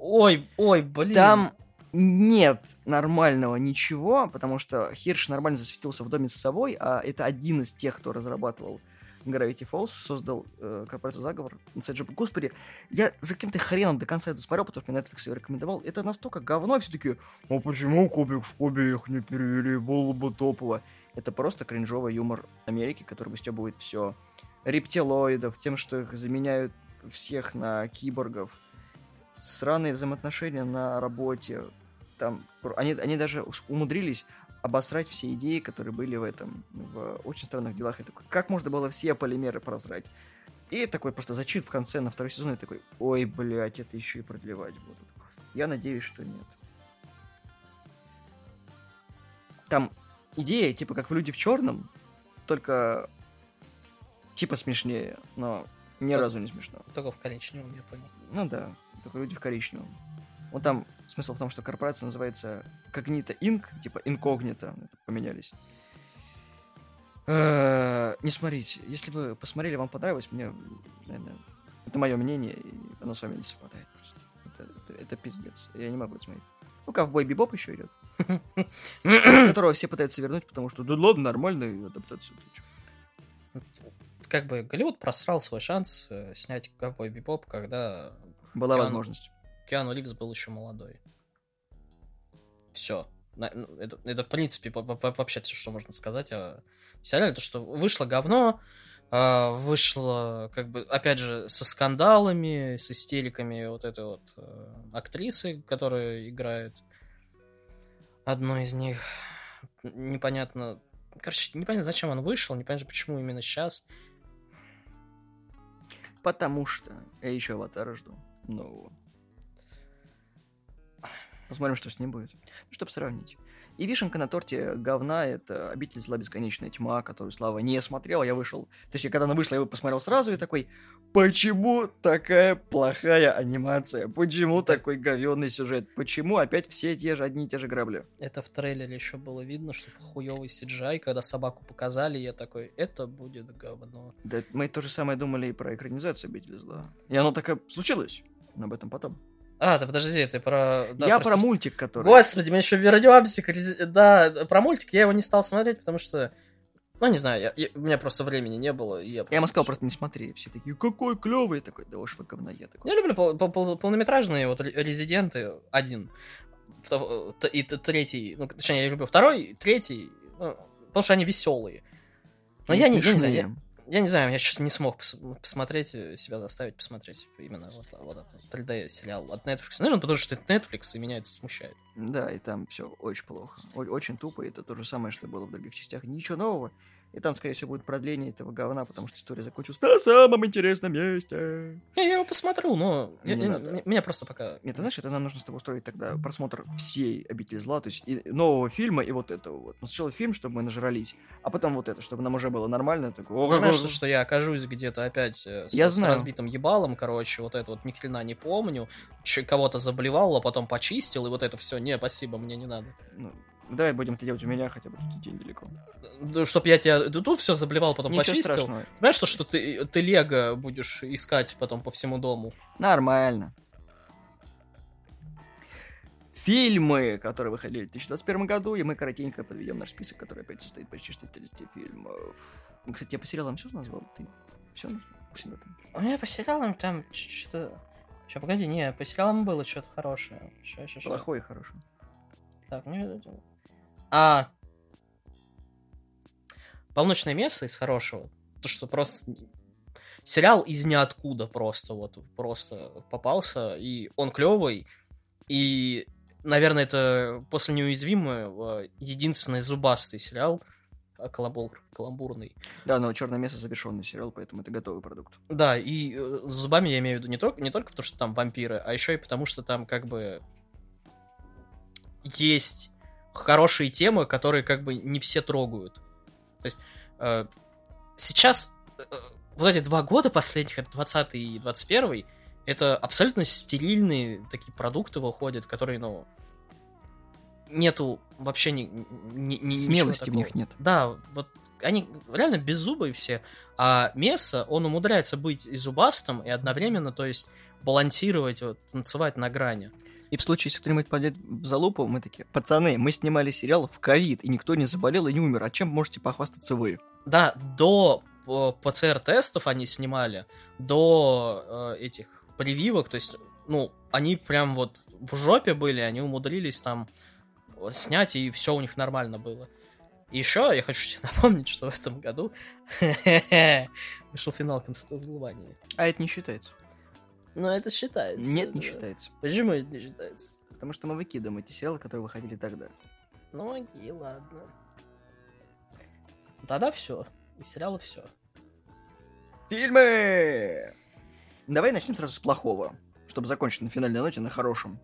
Speaker 2: Ой, ой, блин.
Speaker 1: Там нет нормального ничего, потому что Хирш нормально засветился в доме с собой, а это один из тех, кто разрабатывал Gravity Falls, создал э, корпорацию заговор. Job. Господи, я за каким-то хреном до конца это смотрел, потому что мне Netflix его рекомендовал. Это настолько говно, все таки а почему Кубик в Кубе их не перевели, было бы топово. Это просто кринжовый юмор Америки, который выстебывает все. Рептилоидов, тем, что их заменяют всех на киборгов. Сраные взаимоотношения на работе. Там, они, они даже умудрились обосрать все идеи, которые были в этом, в очень странных делах. И такой, как можно было все полимеры прозрать? И такой просто зачит в конце на второй сезон, и такой, ой, блядь, это еще и продлевать будут. Я надеюсь, что нет. Там идея, типа, как в «Люди в черном», только типа смешнее, но ни так, разу не смешно.
Speaker 2: Только в коричневом, я понял.
Speaker 1: Ну да, только «Люди в коричневом». Вот там смысл в том, что корпорация называется Когнита Инк, типа инкогнито, поменялись. Э, не смотрите. Если вы посмотрели, вам понравилось, мне, наверное, это мое мнение, и оно с вами не совпадает просто. Это, это, это пиздец. Я не могу это смотреть. Ну, Ковбой Бибоп еще идет. Которого все пытаются вернуть, потому что, да ладно, нормальная адаптация.
Speaker 2: Как бы Голливуд просрал свой шанс э, снять Ковбой Бибоп, когда...
Speaker 1: Была возможность.
Speaker 2: Киану Ривз был еще молодой. Все. Ну, это, это, в принципе, вообще все, что можно сказать о сериале. То, что вышло говно, а, вышло, как бы, опять же, со скандалами, с истериками вот этой вот э, актрисы, которая играет одну из них. Непонятно. Короче, непонятно, зачем он вышел, непонятно, почему именно сейчас.
Speaker 1: Потому что я еще аватара жду нового. Посмотрим, что с ним будет. Ну, чтобы сравнить. И вишенка на торте говна — это «Обитель зла. Бесконечная тьма», которую Слава не смотрел. Я вышел... Точнее, когда она вышла, я его посмотрел сразу и такой... Почему такая плохая анимация? Почему такой говенный сюжет? Почему опять все те же одни и те же грабли?
Speaker 2: Это в трейлере еще было видно, что хуёвый CGI, когда собаку показали, я такой, это будет говно.
Speaker 1: Да, мы то же самое думали и про экранизацию «Обитель зла». И оно так и случилось, но об этом потом.
Speaker 2: А, да подожди, ты про...
Speaker 1: Да, я про, про мультик, который...
Speaker 2: Господи, мы еще вернемся к... Да, про мультик я его не стал смотреть, потому что... Ну, не знаю, я, я, у меня просто времени не было. И я,
Speaker 1: просто... я ему сказал, просто не смотри. Все такие, какой клевый такой, да уж вы говноед.
Speaker 2: Я люблю пол, пол, пол, полнометражные вот резиденты один. И третий, ну, точнее, я люблю второй, третий, ну, потому что они веселые. Но я не, я не знаю, я, не знаю, я сейчас не смог пос посмотреть, э, себя заставить посмотреть именно вот, вот этот 3D сериал от Netflix. Наверное, потому что это Netflix, и меня это смущает.
Speaker 1: Да, и там все очень плохо. О очень тупо, и это то же самое, что было в других частях. Ничего нового. И там, скорее всего, будет продление этого говна, потому что история закончилась на самом интересном месте.
Speaker 2: Я, я его посмотрю, но я, я, меня просто пока...
Speaker 1: Нет, ты знаешь, это нам нужно с тобой устроить тогда просмотр всей «Обители зла», то есть и нового фильма, и вот этого вот. Ну, сначала фильм, чтобы мы нажрались, а потом вот это, чтобы нам уже было нормально. Такое,
Speaker 2: Понимаешь, что, что я окажусь где-то опять э, с,
Speaker 1: я
Speaker 2: с
Speaker 1: знаю.
Speaker 2: разбитым ебалом, короче, вот это вот ни хрена не помню, кого-то заблевал, а потом почистил, и вот это все, не, спасибо, мне не надо.
Speaker 1: Ну, Давай будем это делать у меня, хотя бы тут день далеко.
Speaker 2: Чтоб я тебя тут все заблевал, потом
Speaker 1: Ничего
Speaker 2: почистил.
Speaker 1: Страшного.
Speaker 2: Знаешь, что, что ты, ты Лего будешь искать потом по всему дому?
Speaker 1: Нормально. Фильмы, которые выходили в 2021 году, и мы коротенько подведем наш список, который опять состоит почти 60 фильмов. Ну, кстати, я по сериалам все назвал? Ты все назвал?
Speaker 2: У меня по сериалам там что-то... Сейчас, погоди, не, по сериалам было что-то хорошее. Ща, ща, ща.
Speaker 1: Плохое и хорошее.
Speaker 2: Так, мне... А... Полночное место из хорошего. То, что просто... Сериал из ниоткуда просто вот просто попался, и он клевый, и, наверное, это после неуязвимого единственный зубастый сериал, а, каламбур, каламбурный.
Speaker 1: Да, но Черное место завершенный сериал, поэтому это готовый продукт.
Speaker 2: Да, и э, с зубами я имею в виду не только, не только потому, что там вампиры, а еще и потому, что там как бы есть хорошие темы, которые как бы не все трогают. То есть э, сейчас э, вот эти два года последних, это 20 и 21 это абсолютно стерильные такие продукты выходят, которые, ну, нету вообще ни, ни, ни
Speaker 1: Смелости в них нет.
Speaker 2: Да, вот они реально беззубые все, а Месса, он умудряется быть и зубастым, и одновременно, то есть, балансировать, вот, танцевать на грани.
Speaker 1: И в случае, если кто-нибудь пойдет в залупу, мы такие, пацаны, мы снимали сериал в ковид, и никто не заболел и не умер, а чем можете похвастаться вы?
Speaker 2: Да, до ПЦР-тестов они снимали, до э, этих прививок, то есть, ну, они прям вот в жопе были, они умудрились там снять, и все у них нормально было. И еще я хочу тебе напомнить, что в этом году вышел финал конституирования.
Speaker 1: А это не считается.
Speaker 2: Ну, это считается.
Speaker 1: Нет, не считается.
Speaker 2: Почему это не считается?
Speaker 1: Потому что мы выкидываем эти сериалы, которые выходили тогда.
Speaker 2: Ну, окей, ладно. Тогда все. И сериалы все.
Speaker 1: Фильмы! Давай начнем сразу с плохого, чтобы закончить на финальной ноте на хорошем.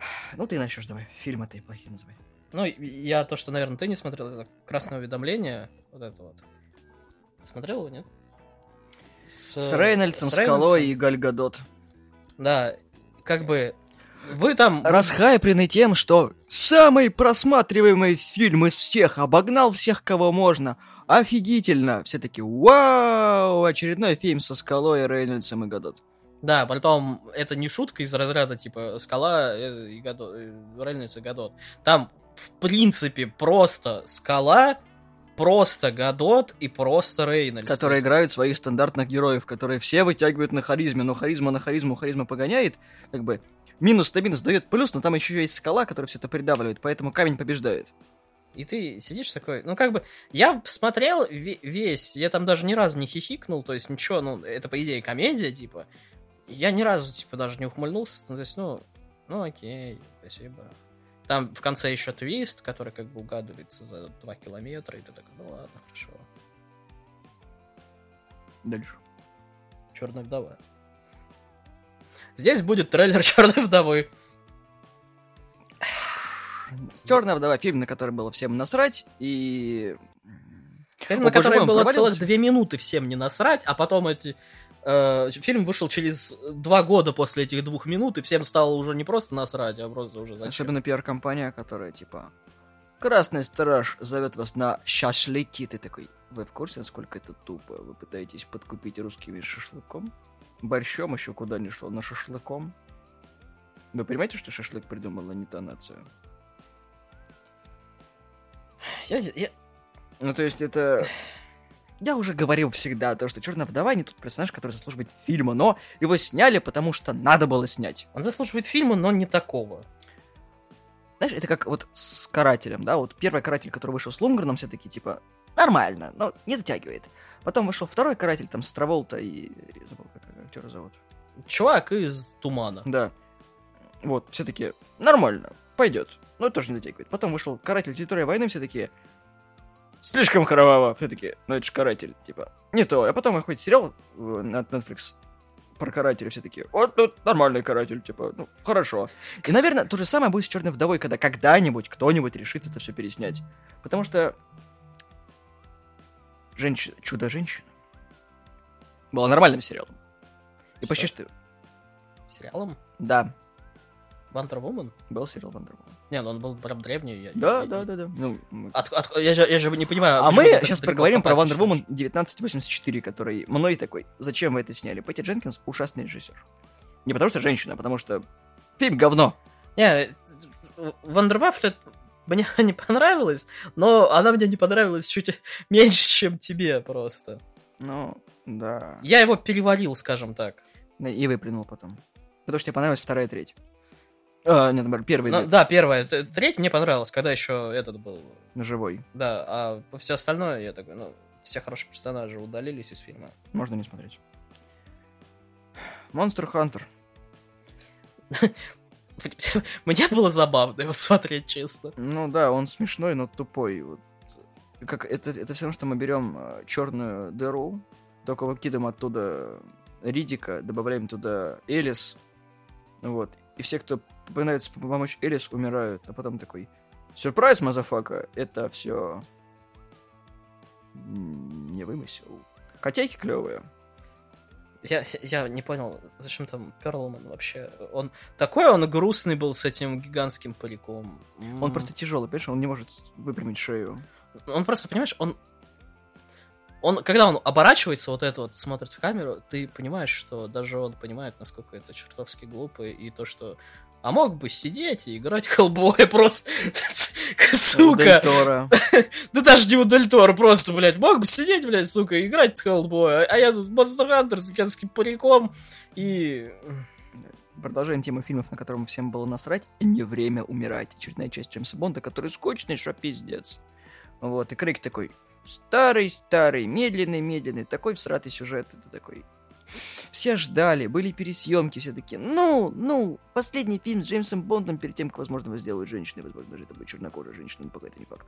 Speaker 1: Ну, ты начнешь давай. Фильмы ты плохие называй.
Speaker 2: Ну, я то, что, наверное, ты не смотрел, это красное уведомление, вот это вот. Смотрел его, нет?
Speaker 1: С, с Рейнольдсом, с Скалой и Гальгадот.
Speaker 2: Да, как бы вы там...
Speaker 1: Расхайплены тем, что самый просматриваемый фильм из всех, обогнал всех, кого можно. Офигительно. Все таки вау, очередной фильм со Скалой, Рейнольдсом и Гадот.
Speaker 2: Да, потом это не шутка из разряда типа Скала э, и Гадот, э, Рейнольдс и Гадот. Там в принципе, просто Скала, просто Гадот и просто Рейнольдс.
Speaker 1: Которые играют своих стандартных героев, которые все вытягивают на харизме, но харизма на харизму, харизма погоняет, как бы минус на минус дает плюс, но там еще есть скала, которая все это придавливает, поэтому камень побеждает.
Speaker 2: И ты сидишь такой, ну как бы, я смотрел весь, я там даже ни разу не хихикнул, то есть ничего, ну это по идее комедия, типа, я ни разу, типа, даже не ухмыльнулся, ну, то есть, ну, ну окей, спасибо. Там в конце еще твист, который как бы угадывается за 2 километра, и ты такой, ну ладно, хорошо.
Speaker 1: Дальше.
Speaker 2: Черная вдова. Здесь будет трейлер Черной вдовы.
Speaker 1: Черная вдова фильм, на который было всем насрать, и
Speaker 2: Фильм, О, на который было целых две минуты всем не насрать, а потом эти Э, фильм вышел через два года после этих двух минут, и всем стало уже не просто насрать, а просто уже зачем.
Speaker 1: Особенно пиар-компания, которая типа Красный страж зовет вас на шашлыки. Ты такой, вы в курсе, насколько это тупо? Вы пытаетесь подкупить русскими шашлыком? Борщом еще куда ни шло, на шашлыком? Вы понимаете, что шашлык придумала не та нация?
Speaker 2: Я, я...
Speaker 1: Ну, то есть это... Я уже говорил всегда, то, что Черная вдова не тот персонаж, который заслуживает фильма, но его сняли, потому что надо было снять.
Speaker 2: Он заслуживает фильма, но не такого.
Speaker 1: Знаешь, это как вот с карателем, да, вот первый каратель, который вышел с Лунгреном, все таки типа, нормально, но не дотягивает. Потом вышел второй каратель, там, с Траволта и... Я забыл, как актера зовут.
Speaker 2: Чувак из Тумана.
Speaker 1: Да. Вот, все таки нормально, пойдет. Но тоже не дотягивает. Потом вышел каратель территории войны, все таки слишком кроваво. Все таки ну это же каратель, типа, не то. А потом выходит сериал на Netflix про карателя, все таки вот тут нормальный каратель, типа, ну, хорошо. И, наверное, то же самое будет с Черной вдовой, когда когда-нибудь кто-нибудь решит это все переснять. Потому что женщина, чудо-женщина была нормальным сериалом. И почти что...
Speaker 2: Сериалом?
Speaker 1: Да.
Speaker 2: Wonder Woman?
Speaker 1: Был сериал Wonder Woman.
Speaker 2: Не, ну он был прям древний. Я,
Speaker 1: да,
Speaker 2: я,
Speaker 1: да, да, да. Ну,
Speaker 2: от, от, я, же, я же не понимаю.
Speaker 1: А мы сейчас проговорим про Wonder Woman 1984, который мной такой, зачем вы это сняли? Пэтти Дженкинс ужасный режиссер. Не потому что женщина, а потому что фильм говно.
Speaker 2: Не, Вандервафля мне не понравилась, но она мне не понравилась чуть меньше, чем тебе просто.
Speaker 1: Ну, да.
Speaker 2: Я его переварил, скажем так.
Speaker 1: И выплюнул потом. Потому что тебе понравилась вторая треть. А, нет, наоборот, первый.
Speaker 2: Ну, да, первая. Третья мне понравилась, когда еще этот был.
Speaker 1: Живой.
Speaker 2: Да, а все остальное, я такой, ну, все хорошие персонажи удалились из фильма.
Speaker 1: Можно не смотреть. Monster Hunter.
Speaker 2: Мне было забавно его смотреть, честно.
Speaker 1: Ну да, он смешной, но тупой. Вот. Как, это, это все равно, что мы берем э, черную дыру, только выкидываем оттуда Риддика, добавляем туда Элис, вот, и все, кто пытается помочь Элис, умирают. А потом такой, сюрприз, motherfucker, это все не вымысел. Котейки клевые.
Speaker 2: Я, я не понял, зачем там Перлман вообще? Он такой он грустный был с этим гигантским париком.
Speaker 1: Он просто тяжелый, понимаешь, он не может выпрямить шею.
Speaker 2: Он просто, понимаешь, он он, когда он оборачивается, вот это вот, смотрит в камеру, ты понимаешь, что даже он понимает, насколько это чертовски глупо, и то, что а мог бы сидеть и играть Хеллбоя просто. Сука. Да даже не Дель Торо, просто, блядь, мог бы сидеть, блядь, сука, и играть Хеллбоя. А я тут Monster Hunter с гигантским париком и...
Speaker 1: Продолжаем тему фильмов, на котором всем было насрать. Не время умирать. Очередная часть Джеймса Бонда, который скучный, что пиздец. Вот, и Крейг такой, старый-старый, медленный-медленный, такой всратый сюжет, это такой, все ждали, были пересъемки, все такие, ну, ну, последний фильм с Джеймсом Бондом перед тем, как, возможно, его сделают женщиной, возможно, даже это будет чернокожая женщина, но пока это не факт.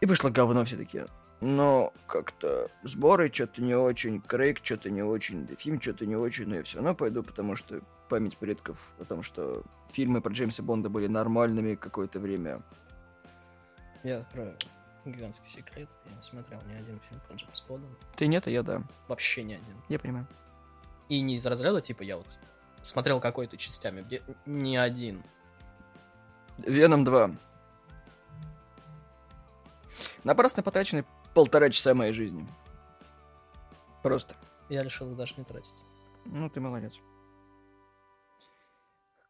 Speaker 1: И вышло говно все такие. Но как-то сборы что-то не очень, Крейг что-то не очень, да фильм что-то не очень, но я все равно пойду, потому что память предков о том, что фильмы про Джеймса Бонда были нормальными какое-то время.
Speaker 2: Я открою гигантский секрет. Я не смотрел ни один фильм про Джеймса Бонда.
Speaker 1: Ты нет, а я да.
Speaker 2: Вообще ни один.
Speaker 1: Я понимаю.
Speaker 2: И не из разряда, типа, я вот смотрел какой-то частями, где ни один.
Speaker 1: Веном 2. Напрасно потрачены полтора часа моей жизни. Просто.
Speaker 2: Я решил их даже не тратить.
Speaker 1: Ну, ты молодец.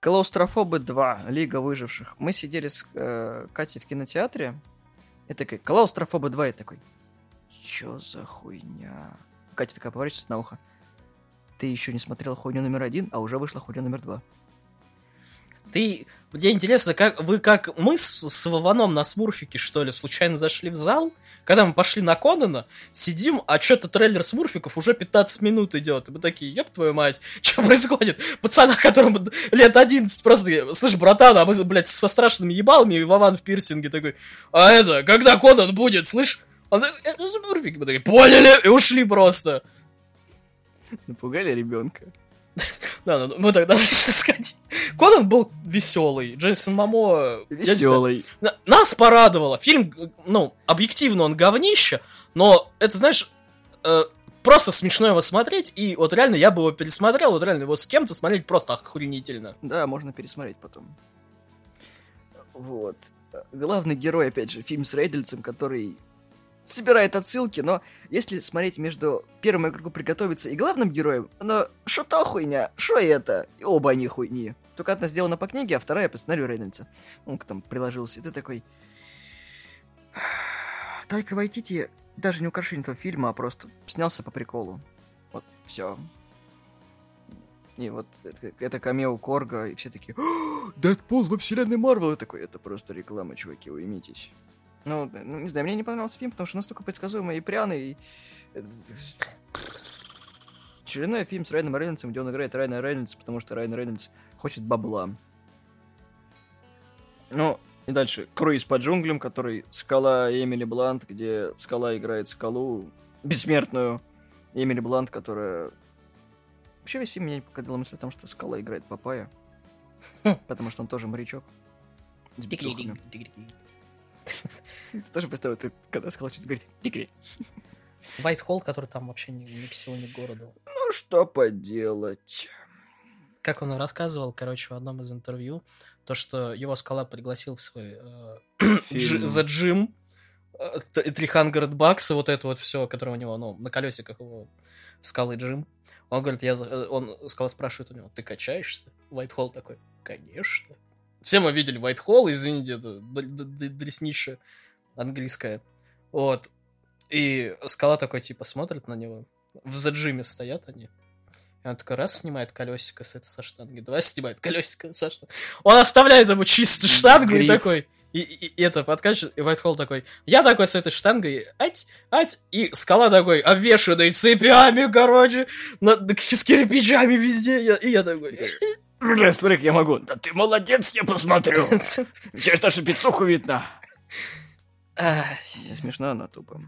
Speaker 1: Клаустрофобы 2. Лига выживших. Мы сидели с э, Катей в кинотеатре. И такой, клаустрофобы 2. И такой, чё за хуйня? Катя такая поворачивается на ухо ты еще не смотрел хуйню номер один, а уже вышла хуйня номер два.
Speaker 2: Ты... Мне интересно, как вы как мы с, с Вованом на Смурфике, что ли, случайно зашли в зал? Когда мы пошли на Конана, сидим, а что-то трейлер Смурфиков уже 15 минут идет. И мы такие, ёб твою мать, что происходит? Пацана, которому лет 11, просто, слышь, братан, а мы, блядь, со страшными ебалами, и Вован в пирсинге такой, а это, когда Конан будет, слышь? Он такой, это Смурфики. Мы такие, поняли, и ушли просто.
Speaker 1: Напугали ребенка.
Speaker 2: Да, мы тогда сказать. Конан был веселый, Джейсон Мамо...
Speaker 1: Веселый.
Speaker 2: Нас порадовало. Фильм, ну, объективно он говнище, но это, знаешь, э, просто смешно его смотреть, и вот реально я бы его пересмотрел, вот реально его с кем-то смотреть просто охренительно.
Speaker 1: Да, можно пересмотреть потом. Вот. Главный герой, опять же, фильм с Рейдельцем, который собирает отсылки, но если смотреть между первым игроку приготовиться и главным героем, но что то хуйня, что это? И оба они хуйни. Только одна сделана по книге, а вторая по сценарию Рейнольдса. Он там приложился, и ты такой... Тайка Вайтити даже не украшение этого фильма, а просто снялся по приколу. Вот, все. И вот это, это камео Корга, и все такие, Дэдпул во вселенной Марвел, и такой, это просто реклама, чуваки, уймитесь. Ну, ну, не знаю, мне не понравился фильм, потому что настолько предсказуемый и пряный. И... Э, очередной фильм с Райаном Рейнольдсом, где он играет Райана Рейнольдса, потому что Райан Рейнольдс хочет бабла. Ну, и дальше. Круиз по джунглям, который Скала Эмили Блант, где Скала играет Скалу, бессмертную Эмили Блант, которая... Вообще весь фильм меня покатила мысль о том, что Скала играет Папая. Потому что он тоже морячок. С Ты тоже представил, ты когда сказал, что ты говоришь «Дикри».
Speaker 2: White Hall, который там вообще ни, ни к селу, ни к городу.
Speaker 1: Ну, что поделать.
Speaker 2: Как он рассказывал, короче, в одном из интервью, то, что его скала пригласил в свой э, The Gym, э, 300 бакс, вот это вот все, которое у него, ну, на колесиках его скалы Джим. Он говорит, я, э, он, скала спрашивает у него, ты качаешься? White Hall такой, конечно. Все мы видели White Hall, извините, это дреснище английская. Вот. И скала такой, типа, смотрит на него. В заджиме стоят они. И он такой раз снимает колесико с этой со штанги, два снимает колесико со штанги. Он оставляет ему чисто штангу Гриф. и такой... И, и, и это подкачивает, и Вайтхолл такой, я такой с этой штангой, ать, ать, и скала такой, обвешанный цепями, короче, на, с кирпичами везде, я, и я такой...
Speaker 1: Бля, смотри, как я могу. Да ты молодец, я посмотрю. Сейчас даже пиццуху видно. Не смешно, но тупо.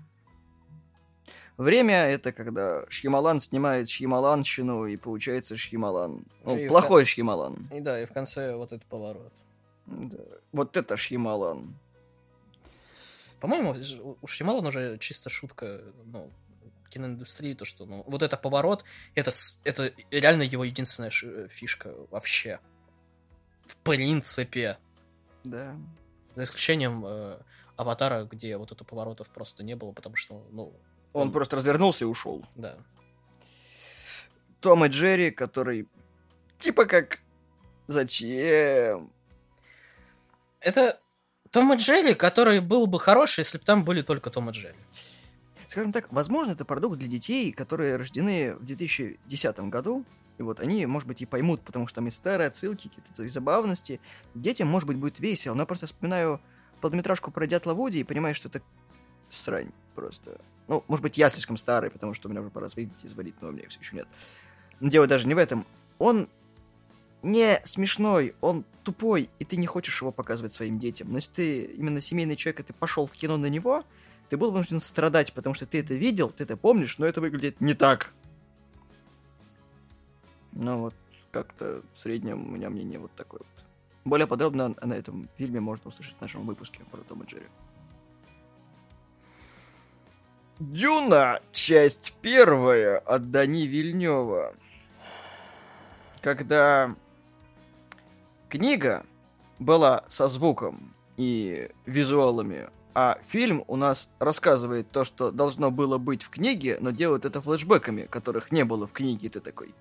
Speaker 1: Время — это когда Шьямалан снимает Шьямаланщину, и получается Шьямалан. Ну, и плохой в... Шьямалан.
Speaker 2: И да, и в конце вот этот поворот.
Speaker 1: Да. Вот это Шьямалан.
Speaker 2: По-моему, у Шьямалан уже чисто шутка, ну, киноиндустрии, то, что, ну, вот это поворот, это, это реально его единственная фишка вообще. В принципе.
Speaker 1: Да.
Speaker 2: За исключением э, Аватара, где вот это поворотов просто не было, потому что, ну...
Speaker 1: Он, он просто развернулся и ушел.
Speaker 2: Да.
Speaker 1: Том и Джерри, который типа как... Зачем?
Speaker 2: Это том и Джерри, который был бы хороший, если бы там были только Том и Джерри.
Speaker 1: Скажем так, возможно, это продукт для детей, которые рождены в 2010 году, и вот они, может быть, и поймут, потому что там и старые отсылки, какие-то забавности. Детям, может быть, будет весело, но я просто вспоминаю полнометражку про Дятла Вуди и понимаю, что это срань просто. Ну, может быть, я слишком старый, потому что у меня уже пора сводить и звонить, но у меня все еще нет. Но дело даже не в этом. Он не смешной, он тупой, и ты не хочешь его показывать своим детям. Но если ты именно семейный человек, и ты пошел в кино на него, ты был вынужден страдать, потому что ты это видел, ты это помнишь, но это выглядит не так. Ну вот, как-то в среднем у меня мнение вот такое вот. Более подробно на этом фильме можно услышать в нашем выпуске про Том Джерри. Дюна, часть первая от Дани Вильнева. Когда книга была со звуком и визуалами, а фильм у нас рассказывает то, что должно было быть в книге, но делает это флешбеками, которых не было в книге, и ты такой.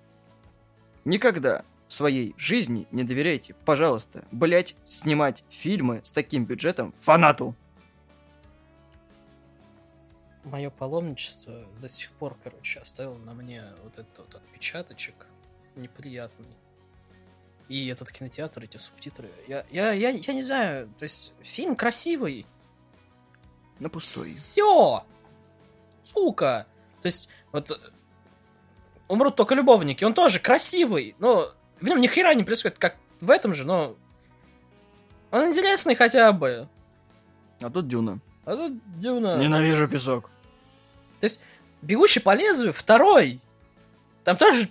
Speaker 1: Никогда в своей жизни не доверяйте, пожалуйста, блять, снимать фильмы с таким бюджетом фанату.
Speaker 2: Мое паломничество до сих пор, короче, оставило на мне вот этот вот отпечаточек неприятный. И этот кинотеатр, эти субтитры. Я, я, я, я не знаю, то есть фильм красивый.
Speaker 1: На пустой.
Speaker 2: Все! Сука! То есть, вот умрут только любовники, он тоже красивый, но в нем ни хера не происходит, как в этом же, но он интересный хотя бы.
Speaker 1: А тут Дюна.
Speaker 2: А тут Дюна.
Speaker 1: Ненавижу песок.
Speaker 2: То есть, Бегущий по лезвию второй. Там тоже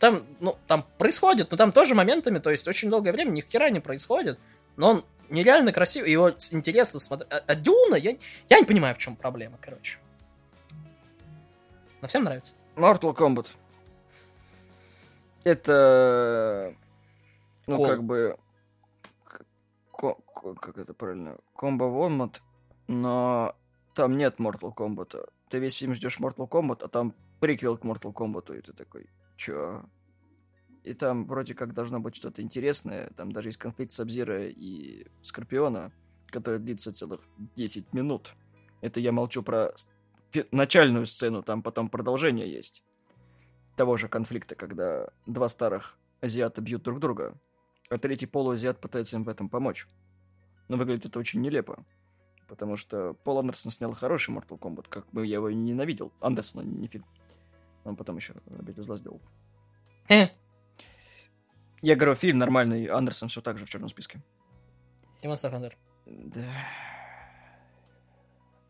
Speaker 2: там, ну, там происходит, но там тоже моментами, то есть очень долгое время ни хера не происходит, но он нереально красивый, его интересно смотреть. А, а Дюна, я, я не понимаю, в чем проблема, короче. Но всем нравится.
Speaker 1: Mortal Kombat. Это... Ну, Кол. как бы... как это правильно? Комбо Вомат, но там нет Mortal Kombat. Ты весь фильм ждешь Mortal Kombat, а там приквел к Mortal Kombat, и ты такой, чё? И там вроде как должно быть что-то интересное. Там даже есть конфликт Сабзира и Скорпиона, который длится целых 10 минут. Это я молчу про начальную сцену, там потом продолжение есть. Того же конфликта, когда два старых азиата бьют друг друга, а третий полуазиат пытается им в этом помочь. Но выглядит это очень нелепо. Потому что Пол Андерсон снял хороший Mortal Kombat, как бы я его ненавидел. Андерсона, не фильм. Он потом еще «Обитель зла» сделал.
Speaker 2: Э.
Speaker 1: Я говорю, фильм нормальный, Андерсон все так же в черном списке.
Speaker 2: И Monster Hunter.
Speaker 1: Да.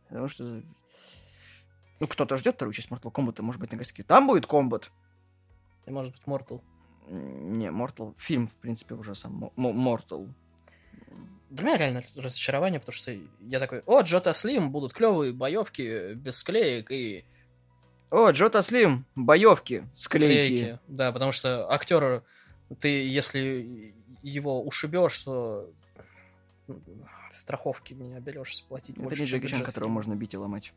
Speaker 1: Потому что... Ну, кто-то ждет вторую часть Mortal Kombat, может быть, на гостике. Там будет комбат.
Speaker 2: И может быть Mortal.
Speaker 1: Не, Mortal. Фильм, в принципе, уже сам. Mortal.
Speaker 2: Для меня реально разочарование, потому что я такой, о, Джота Слим, будут клевые боевки без склеек и
Speaker 1: о, Джота Слим, боевки, склейки. склейки.
Speaker 2: Да, потому что актер, ты, если его ушибешь, то страховки не оберешься платить.
Speaker 1: Это не Джеки Чан, которого можно бить и ломать.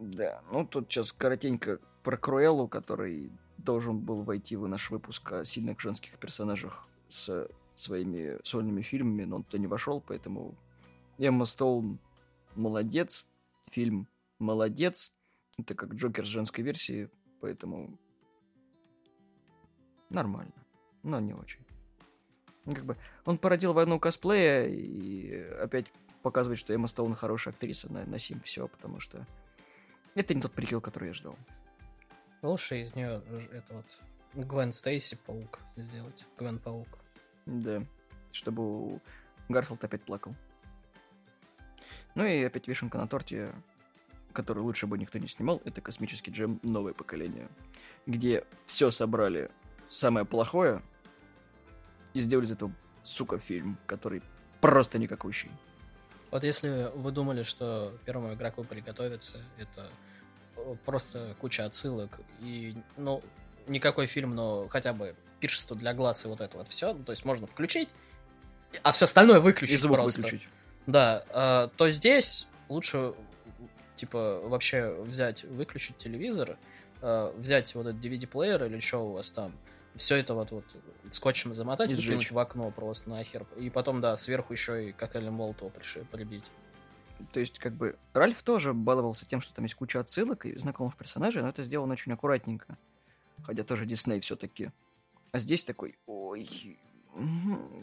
Speaker 1: Да, ну тут сейчас коротенько про Круэллу, который должен был войти в наш выпуск о сильных женских персонажах с своими сольными фильмами, но он туда не вошел, поэтому Эмма Стоун молодец, фильм молодец. Это как Джокер с женской версии, поэтому нормально, но не очень. Ну, как бы он породил войну косплея и опять показывает, что Эмма Стоун хорошая актриса на, на сим все, потому что это не тот прикол, который я ждал.
Speaker 2: Лучше из нее это вот Гвен Стейси Паук сделать. Гвен Паук.
Speaker 1: Да. Чтобы Гарфилд опять плакал. Ну и опять вишенка на торте который лучше бы никто не снимал, это космический джем новое поколение, где все собрали самое плохое и сделали из этого, сука, фильм, который просто никакущий.
Speaker 2: Вот если вы думали, что первому игроку приготовиться, это просто куча отсылок и, ну, никакой фильм, но хотя бы пиршество для глаз и вот это вот все, то есть можно включить, а все остальное выключить
Speaker 1: И звук
Speaker 2: просто.
Speaker 1: выключить.
Speaker 2: Да, э, то здесь лучше, типа, вообще взять, выключить телевизор, э, взять вот этот DVD-плеер или что у вас там, все это вот, вот скотчем замотать,
Speaker 1: И сжечь.
Speaker 2: в окно просто нахер. И потом, да, сверху еще и коктейльным молотого приши- прибить.
Speaker 1: То есть, как бы, Ральф тоже баловался тем, что там есть куча отсылок и знакомых персонажей, но это сделано очень аккуратненько. Хотя тоже Дисней все-таки. А здесь такой, ой,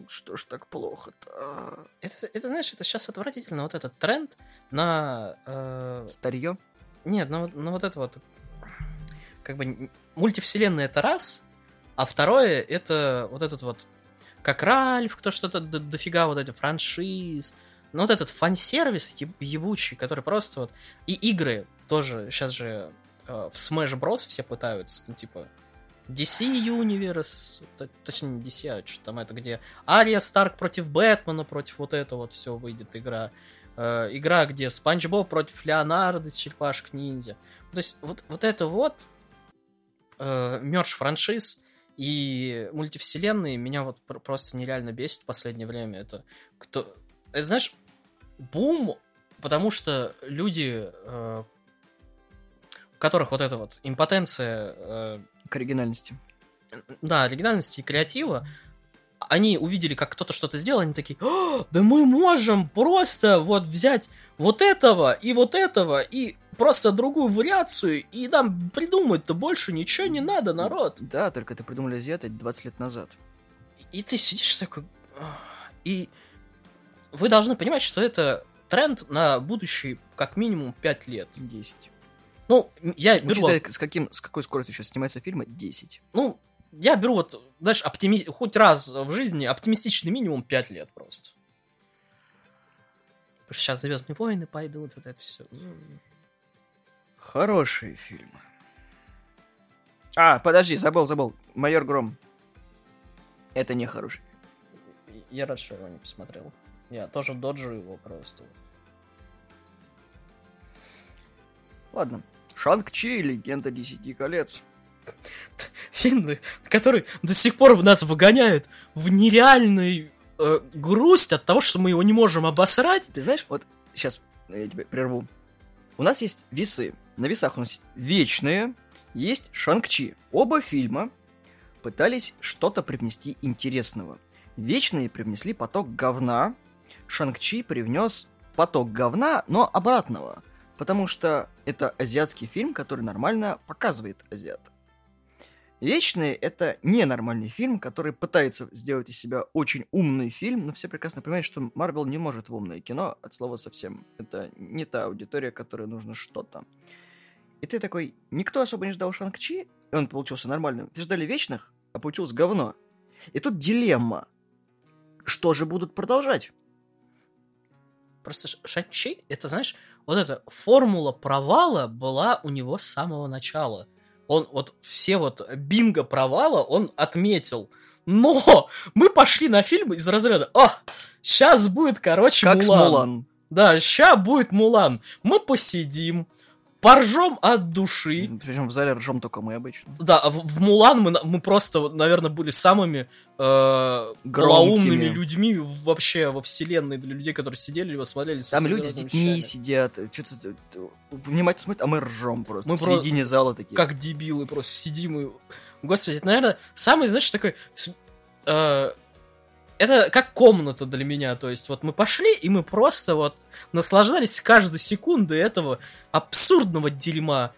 Speaker 1: что ж так плохо-то?
Speaker 2: Это, это, знаешь, это сейчас отвратительно, вот этот тренд на... э,
Speaker 1: Старье?
Speaker 2: Нет, ну, вот- ну вот это вот... Как бы мультивселенная это раз, а второе это вот этот вот... Как Ральф, кто что-то д- дофига вот эти франшиз. Ну вот этот фан-сервис еб- ебучий, который просто вот... И игры тоже сейчас же э, в Smash Bros. все пытаются, ну типа... DC Universe, точнее не DC, а что там это, где Ария Старк против Бэтмена, против вот этого вот все выйдет игра. Э, игра, где Спанч Боб против Леонардо из черепашек ниндзя. То есть вот, вот это вот э, мерч франшиз и мультивселенные меня вот пр- просто нереально бесит в последнее время. Это кто... Это, знаешь, бум, потому что люди, э, у которых вот эта вот импотенция э,
Speaker 1: К оригинальности.
Speaker 2: да, оригинальности и креатива, они увидели, как кто-то что-то сделал, они такие, «А, да мы можем просто вот взять вот этого и вот этого и просто другую вариацию, и нам придумать-то больше ничего не надо, народ.
Speaker 1: Да, только это придумали азиаты 20 лет назад.
Speaker 2: И ты сидишь такой... И вы должны понимать, что это тренд на будущие как минимум 5 лет.
Speaker 1: 10.
Speaker 2: Ну, я беру...
Speaker 1: Учитывая, с, каким, с какой скоростью сейчас снимаются фильмы, 10.
Speaker 2: Ну, я беру вот, знаешь, оптими... хоть раз в жизни оптимистичный минимум 5 лет просто. Потому что сейчас Звездные войны пойдут, вот это все.
Speaker 1: Хорошие фильмы. А, подожди, забыл, забыл. Майор Гром. Это не хороший.
Speaker 2: Я рад, что его не посмотрел. Я тоже доджу его просто.
Speaker 1: Ладно. Шанг-Чи, Легенда Десяти колец.
Speaker 2: Фильм, который до сих пор в нас выгоняют в нереальную э, грусть от того, что мы его не можем обосрать.
Speaker 1: Ты знаешь, вот сейчас я тебя прерву. У нас есть весы. На весах у нас есть вечные, есть Шанг-Чи. Оба фильма пытались что-то привнести интересного. Вечные привнесли поток говна, Шанг-Чи привнес поток говна, но обратного. Потому что это азиатский фильм, который нормально показывает азиата. Вечные — это ненормальный фильм, который пытается сделать из себя очень умный фильм, но все прекрасно понимают, что Марвел не может в умное кино от слова совсем. Это не та аудитория, которой нужно что-то. И ты такой, никто особо не ждал Шанг-Чи, и он получился нормальным. Ты ждали Вечных, а получилось говно. И тут дилемма. Что же будут продолжать?
Speaker 2: Просто Ш- Шанг-Чи, это, знаешь, вот эта формула провала была у него с самого начала. Он вот все вот бинго провала он отметил. Но мы пошли на фильм из разряда, о, сейчас будет, короче,
Speaker 1: Как с
Speaker 2: Мулан.
Speaker 1: Мулан.
Speaker 2: Да, ща будет Мулан. Мы посидим, поржем от души.
Speaker 1: Причем в зале ржем только мы обычно.
Speaker 2: Да, а в, в Мулан мы, мы просто, наверное, были самыми э, полоумными людьми вообще во вселенной для людей, которые сидели его смотрели
Speaker 1: Там люди с детьми сидят, что-то внимательно смотрят, а мы ржем просто.
Speaker 2: Мы
Speaker 1: в
Speaker 2: про-
Speaker 1: середине зала такие.
Speaker 2: как дебилы просто сидим и... Господи, это, наверное, самый, знаешь, такой... э, это как комната для меня, то есть вот мы пошли, и мы просто вот наслаждались каждой секундой этого абсурдного дерьма.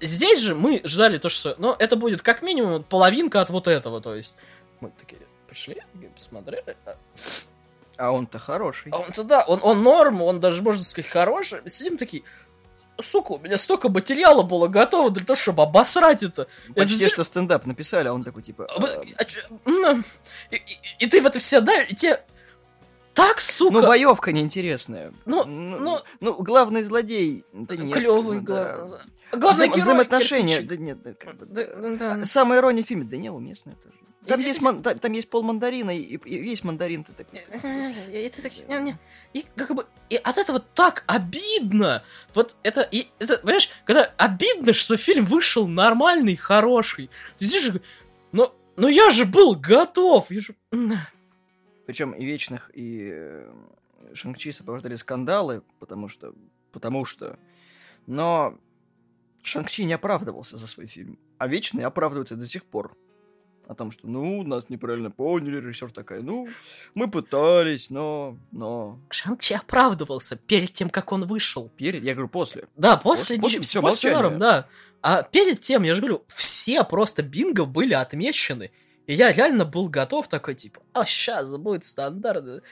Speaker 2: Здесь же мы ждали то, что, ну, это будет как минимум половинка от вот этого, то есть мы такие пришли, посмотрели, а
Speaker 1: А он-то хороший.
Speaker 2: а он-то да, он, он норм, он даже, можно сказать, хороший. Сидим такие, сука, у меня столько материала было готово для того, чтобы обосрать это.
Speaker 1: Почти
Speaker 2: это-
Speaker 1: что стендап написали, а он такой типа...
Speaker 2: Вы-
Speaker 1: «А,
Speaker 2: м, И, и- и ты в это все, да, и тебе так, сука,
Speaker 1: Ну, боевка неинтересная.
Speaker 2: Ну,
Speaker 1: ну,
Speaker 2: ну-
Speaker 1: ну, главный злодей. Да нет.
Speaker 2: клевый,
Speaker 1: ну, да.
Speaker 2: главный
Speaker 1: Вза-
Speaker 2: герой,
Speaker 1: взаимоотношения.
Speaker 2: кирпичик.
Speaker 1: Да нет, да, как бы,
Speaker 2: Да, да, да.
Speaker 1: Самая ирония в фильме, да неуместная тоже. Там есть, ман- там, там есть пол мандарина и, и весь мандарин. Ты так...
Speaker 2: И как бы и от этого так обидно. Вот это, и, это, понимаешь, когда обидно, что фильм вышел нормальный, хороший. Ты сидишь, и говоришь, но, но я же был готов. Я же...
Speaker 1: Причем и Вечных, и э, Шанг-Чи сопровождали скандалы, потому что... Потому что... Но Шанг-Чи не оправдывался за свой фильм, а Вечный оправдывается до сих пор. О том, что, ну, нас неправильно поняли, режиссер такая, ну, мы пытались, но... Но...
Speaker 2: Шанг-Чи оправдывался перед тем, как он вышел.
Speaker 1: Перед, я говорю, после.
Speaker 2: Да, после,
Speaker 1: После- после всё,
Speaker 2: после норм, да. А перед тем, я же говорю, все просто бинго были отмечены. И я реально был готов такой, типа, а сейчас будет стандарт.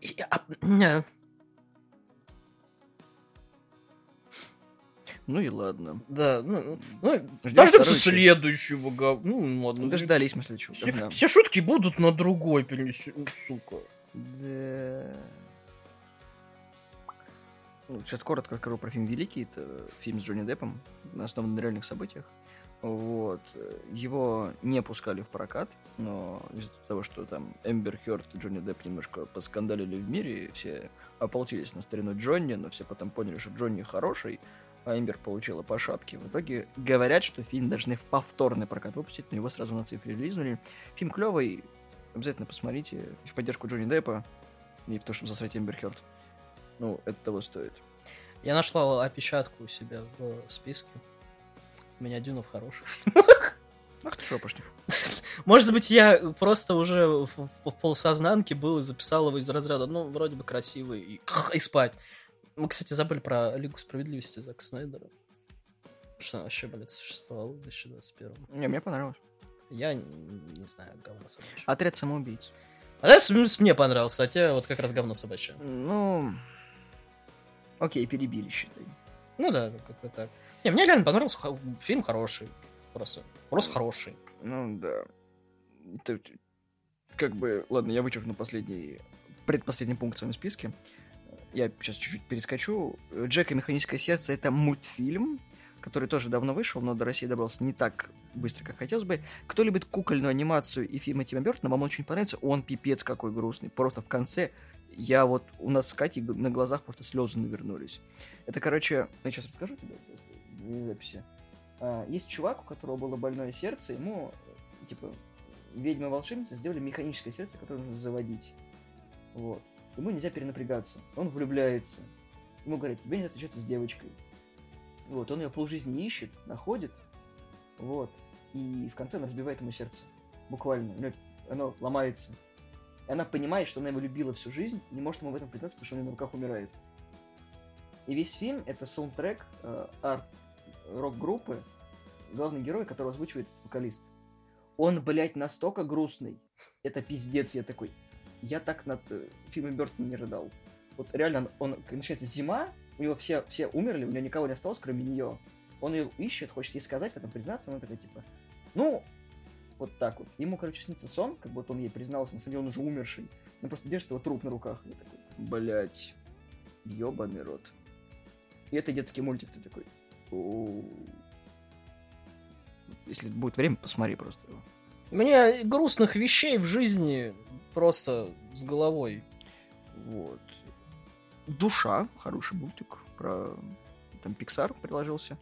Speaker 2: И, а,
Speaker 1: Ну и ладно.
Speaker 2: да, ну, ну дождемся
Speaker 1: часть.
Speaker 2: следующего гов- Ну, ладно.
Speaker 1: Дождались мы следующего
Speaker 2: Все,
Speaker 1: говна.
Speaker 2: все шутки будут на другой перенесены, сука.
Speaker 1: Да. Ну, сейчас коротко расскажу про фильм «Великий». Это фильм с Джонни Деппом, основан на реальных событиях. Вот. Его не пускали в прокат, но из-за того, что там Эмбер Хёрд и Джонни Депп немножко поскандалили в мире, все ополчились на старину Джонни, но все потом поняли, что Джонни хороший, Эмбер получила по шапке. В итоге говорят, что фильм должны в повторный прокат выпустить, но его сразу на цифре релизнули. Фильм клевый, обязательно посмотрите. И в поддержку Джонни Деппа, и в то, чтобы засрать Эмбер Хёрд. Ну, это того стоит.
Speaker 2: Я нашла опечатку у себя в списке. У меня Дюнов хороший.
Speaker 1: Ах ты шопошник.
Speaker 2: Может быть, я просто уже в, в- в полсознанке был и записал его из разряда, ну, вроде бы красивый, и, и спать. Мы, кстати, забыли про Лигу Справедливости Зака Снайдера. Что она вообще, блядь, существовала в 2021
Speaker 1: Не, мне понравилось.
Speaker 2: Я не знаю, говно собачье.
Speaker 1: Отряд самоубийц.
Speaker 2: А дальше м- мне понравился, а тебе вот как раз говно собачье.
Speaker 1: Ну... Окей, перебили, считай.
Speaker 2: Ну да, как-то так. Не, мне реально понравился фильм хороший. Просто, просто хороший.
Speaker 1: Ну да. Это как бы... Ладно, я вычеркну последний... Предпоследний пункт в своем списке. Я сейчас чуть-чуть перескочу. «Джек и механическое сердце» — это мультфильм, который тоже давно вышел, но до России добрался не так быстро, как хотелось бы. Кто любит кукольную анимацию и фильмы Тима Бертона, вам очень понравится. Он пипец какой грустный. Просто в конце я вот... У нас с Катей на глазах просто слезы навернулись. Это, короче... Я сейчас расскажу тебе в записи. А, есть чувак, у которого было больное сердце, ему, типа, ведьма-волшебница сделали механическое сердце, которое нужно заводить. Вот. Ему нельзя перенапрягаться. Он влюбляется. Ему говорят, тебе нельзя встречаться с девочкой. Вот, он ее полжизни ищет, находит, вот, и в конце она разбивает ему сердце. Буквально. Оно ломается. И она понимает, что она его любила всю жизнь, не может ему в этом признаться, потому что у неё на руках умирает. И весь фильм — это саундтрек э, арт рок-группы, главный герой, которого озвучивает вокалист. Он, блядь, настолько грустный. Это пиздец, я такой. Я так над э, фильмом Бертона не рыдал. Вот реально, он, он- начинается зима, у него все, все умерли, у него никого не осталось, кроме нее. Он ее ищет, хочет ей сказать, в этом признаться, она такая, типа, ну, вот так вот. Ему, короче, снится сон, как будто он ей признался, на самом деле он уже умерший. Он просто держит его труп на руках. Я такой, блять, ебаный рот. И это детский мультик, ты такой. Если будет время, посмотри просто его.
Speaker 2: Мне грустных вещей в жизни просто с головой.
Speaker 1: Вот. Душа, хороший мультик про там Pixar приложился.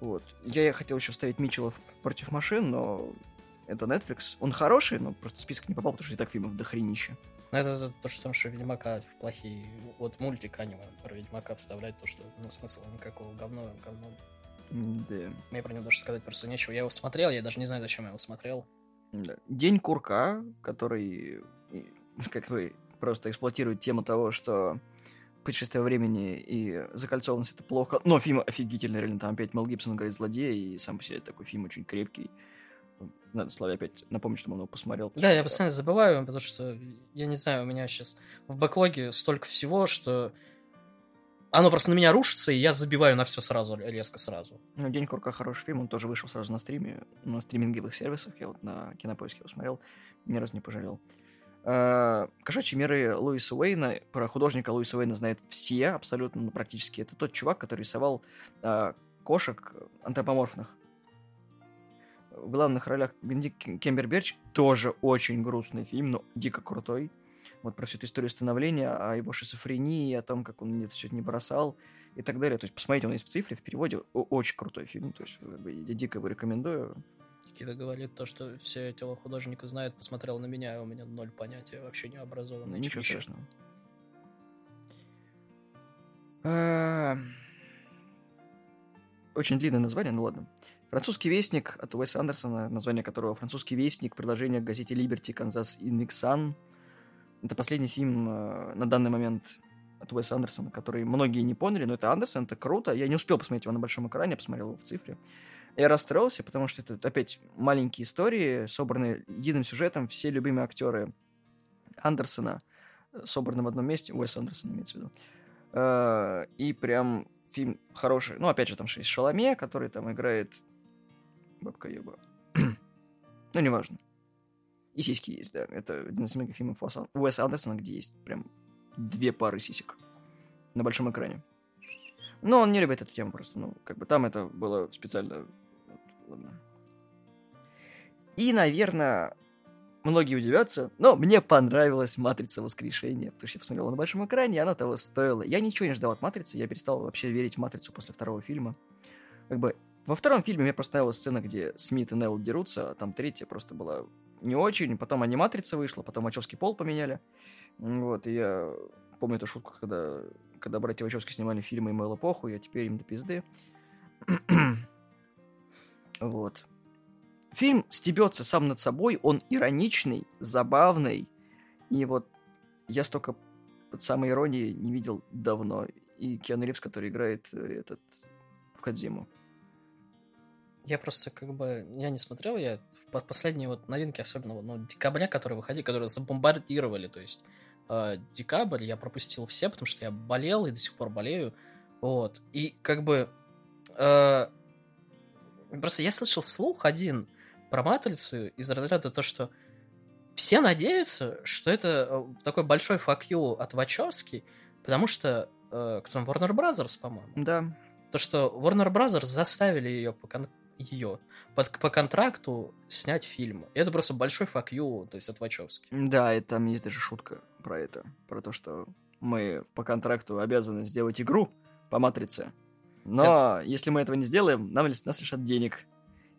Speaker 1: Вот. Я хотел еще вставить Митчеллов против машин, но это Netflix. Он хороший, но просто в список не попал, потому что и так фильмов дохренища.
Speaker 2: Ну, Это, это то же самое, что Ведьмака в плохие... Вот мультик аниме про Ведьмака вставлять, то, что ну, смысла никакого, говно, говно.
Speaker 1: Да.
Speaker 2: Мне про него даже сказать просто нечего. Я его смотрел, я даже не знаю, зачем я его смотрел.
Speaker 1: Да. День курка, который вы просто эксплуатирует тему того, что путешествие времени и закольцованность это плохо. Но фильм офигительный, реально. Там опять Мел Гибсон говорит злодея, и сам по себе такой фильм очень крепкий. Надо Славе опять напомнить, что он его посмотрел.
Speaker 2: Да, я постоянно забываю, потому что, я не знаю, у меня сейчас в бэклоге столько всего, что оно просто на меня рушится, и я забиваю на все сразу, резко сразу.
Speaker 1: Ну, День курка хороший фильм, он тоже вышел сразу на стриме, на стриминговых сервисах. Я вот на кинопоиске его смотрел, ни разу не пожалел. А, Кошачьи миры Луиса Уэйна. Про художника Луиса Уэйна знают все абсолютно, ну, практически. Это тот чувак, который рисовал а, кошек антропоморфных. В главных ролях Бенедикт Кемберберч тоже очень грустный фильм, но дико крутой. Вот про всю эту историю становления, о его шизофрении, о том, как он это все не бросал и так далее. То есть посмотрите, он есть в цифре, в переводе. Очень крутой фильм. То есть я дико его рекомендую.
Speaker 2: Никита говорит то, что все этого художника знают, посмотрел на меня, и у меня ноль понятия, вообще не образованный.
Speaker 1: Ничего страшного. А, очень длинное название, ну ладно. Французский вестник от Уэса Андерсона, название которого «Французский вестник», предложение к газете Liberty, Канзас и. Это последний фильм э, на данный момент от Уэса Андерсона, который многие не поняли, но это Андерсон, это круто. Я не успел посмотреть его на большом экране, я посмотрел его в цифре. Я расстроился, потому что это опять маленькие истории, собранные единым сюжетом, все любимые актеры Андерсона, э, собраны в одном месте, Уэс Андерсон имеется в виду. Э, и прям фильм хороший. Ну, опять же, там же есть Шаломе, который там играет Бабка Еба. ну, неважно. И сиськи есть, да. Это один из многих фильмов Уэса Андерсона, где есть прям две пары сисек на большом экране. Но он не любит эту тему просто. Ну, как бы там это было специально... Ладно. И, наверное, многие удивятся, но мне понравилась «Матрица воскрешения», потому что я посмотрел на большом экране, и она того стоила. Я ничего не ждал от «Матрицы», я перестал вообще верить в «Матрицу» после второго фильма. Как бы во втором фильме мне просто нравилась сцена, где Смит и Нелл дерутся, а там третья просто была не очень. Потом аниматрица вышла, потом Вачовский пол поменяли. Вот, и я помню эту шутку, когда, когда братья Вачовски снимали фильмы «Имел эпоху», я теперь им до пизды. вот. Фильм стебется сам над собой, он ироничный, забавный, и вот я столько под самой иронии не видел давно. И Киану Ривз, который играет э, этот в Кадзиму.
Speaker 2: Я просто как бы, я не смотрел, я последние вот новинки, особенно ну, декабря, которые выходили, которые забомбардировали, то есть э, декабрь я пропустил все, потому что я болел и до сих пор болею, вот, и как бы э, просто я слышал слух один про Матрицу из разряда то, что все надеются, что это э, такой большой you от Вачовски, потому что э, кто там, Warner Brothers, по-моему?
Speaker 1: Да.
Speaker 2: То, что Warner Brothers заставили ее по, кон- ее под, по контракту снять фильм. И это просто большой you, то есть от Вачовски.
Speaker 1: Да, и там есть даже шутка про это. Про то, что мы по контракту обязаны сделать игру по матрице. Но это... если мы этого не сделаем, нам нас лишат денег.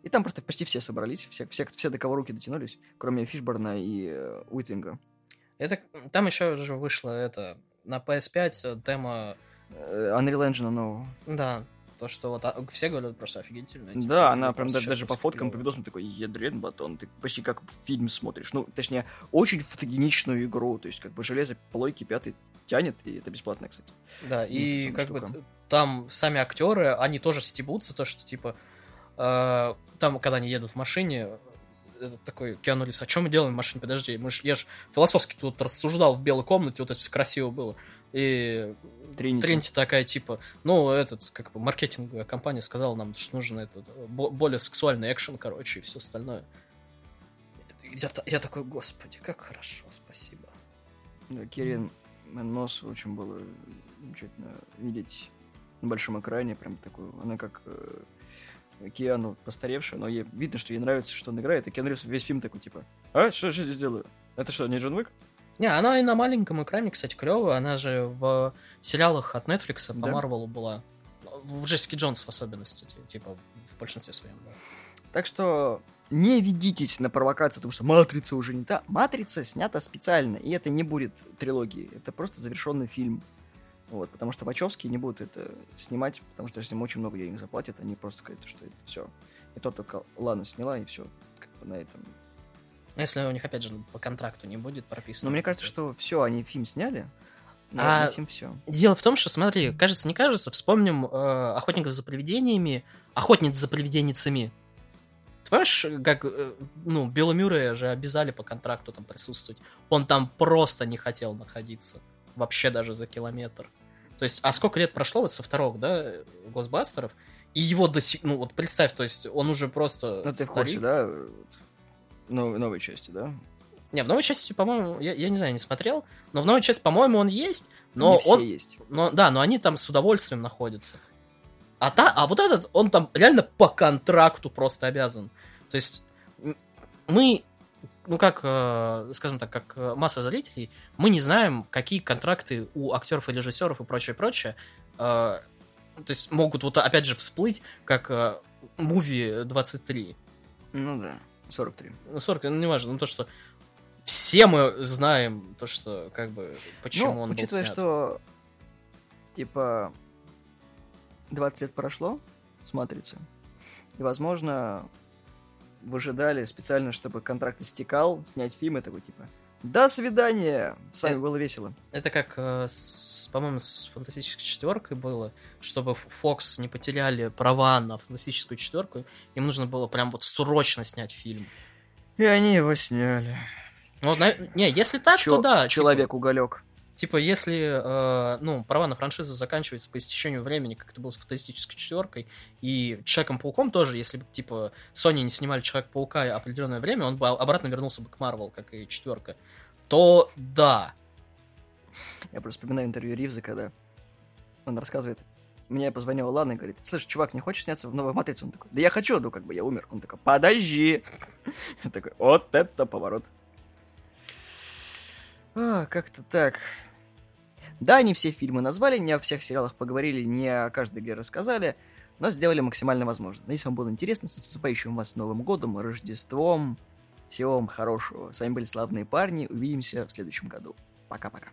Speaker 1: И там просто почти все собрались, все, все, все до кого руки дотянулись, кроме Фишборна и э, Уитинга.
Speaker 2: Это, там еще уже вышло это на PS5 демо...
Speaker 1: Э, Unreal Engine нового.
Speaker 2: Да, то, что вот а, все говорят просто офигительно.
Speaker 1: Типа, да, она прям даже, даже по фоткам, по видосам такой ядрен батон. Ты почти как фильм смотришь. Ну, точнее, очень фотогеничную игру. То есть, как бы железо плойки пятый тянет, и это бесплатно, кстати.
Speaker 2: Да, ну, и как штука. бы там сами актеры, они тоже стебутся, то, что типа э, там, когда они едут в машине, этот такой Киану Ривз, а что мы делаем в машине? Подожди, мы ж, я же философски тут рассуждал в белой комнате, вот это все красиво было. И Тринити. Тринити такая, типа, ну, этот, как бы, маркетинговая компания сказала нам, что нужен этот, более сексуальный экшен, короче, и все остальное. Я, я такой, господи, как хорошо, спасибо.
Speaker 1: Да, Кирин Нос очень было замечательно видеть на большом экране, прям такую, она как э, Киану постаревшая, но ей видно, что ей нравится, что он играет, и Киану весь фильм такой, типа, а, что, что здесь делаю? Это что, не Джон Уик?
Speaker 2: Не, она и на маленьком экране, кстати, клевая. Она же в сериалах от Netflix по да? Марвелу была. В Джессики Джонс в особенности, типа, в большинстве своем, да.
Speaker 1: Так что не ведитесь на провокацию, потому что Матрица уже не та. Матрица снята специально, и это не будет трилогии. Это просто завершенный фильм. Вот, потому что Вачовски не будут это снимать, потому что если им очень много денег заплатят, они просто скажут, что это все. И то только Лана сняла, и все. Как бы на этом
Speaker 2: если у них, опять же, по контракту не будет прописано.
Speaker 1: Но мне кажется, что все, они фильм сняли. А им все.
Speaker 2: Дело в том, что, смотри, кажется, не кажется, вспомним э, охотников за привидениями, охотниц за привиденницами. Ты понимаешь, как, э, ну, Билла Мюррея же обязали по контракту там присутствовать. Он там просто не хотел находиться. Вообще даже за километр. То есть, а сколько лет прошло вот со второго, да, Госбастеров, и его до сих... Ну, вот представь, то есть, он уже просто
Speaker 1: Ну, ты старик. курсе, да? Нов, новой части, да?
Speaker 2: Не, в новой части, по-моему, я, я не знаю, не смотрел, но в новой части, по-моему, он есть, но
Speaker 1: не
Speaker 2: он...
Speaker 1: Все есть.
Speaker 2: Но, да, но они там с удовольствием находятся. А, та, а вот этот, он там реально по контракту просто обязан. То есть мы, ну как, э, скажем так, как э, масса зрителей, мы не знаем, какие контракты у актеров и режиссеров и прочее, прочее. Э, то есть могут вот опять же всплыть, как муви 23.
Speaker 1: Ну да, 43.
Speaker 2: 40, ну не важно, ну то, что все мы знаем то, что как бы почему
Speaker 1: ну,
Speaker 2: он
Speaker 1: учитывая,
Speaker 2: был снят.
Speaker 1: что типа 20 лет прошло с Матрицы, и, возможно, выжидали специально, чтобы контракт истекал, снять фильм и такой, типа, до свидания! С вами
Speaker 2: Это-
Speaker 1: было весело.
Speaker 2: Это как, э, по-моему, с фантастической четверкой было, чтобы Fox не потеряли права на фантастическую четверку, им нужно было прям вот срочно снять фильм.
Speaker 1: И они его сняли.
Speaker 2: Ну, на- не, если так,
Speaker 1: Чё-
Speaker 2: то да. типа-
Speaker 1: Человек-уголек.
Speaker 2: Типа, если, э, ну, права на франшизу заканчиваются по истечению времени, как это было с фантастической четверкой, и Человеком-пауком тоже, если бы, типа, Sony не снимали Человек-паука определенное время, он бы обратно вернулся бы к Марвел, как и четверка, то да.
Speaker 1: Я просто вспоминаю интервью Ривза, когда он рассказывает, мне позвонила Лана и говорит, слышь, чувак, не хочешь сняться в новой матрице? Он такой, да я хочу, ну как бы я умер. Он такой, подожди. Я такой, вот это поворот. А, как-то так. Да, не все фильмы назвали, не о всех сериалах поговорили, не о каждой игре рассказали, но сделали максимально возможно. Если вам было интересно, с наступающим вас Новым Годом, Рождеством. Всего вам хорошего. С вами были славные парни. Увидимся в следующем году. Пока-пока.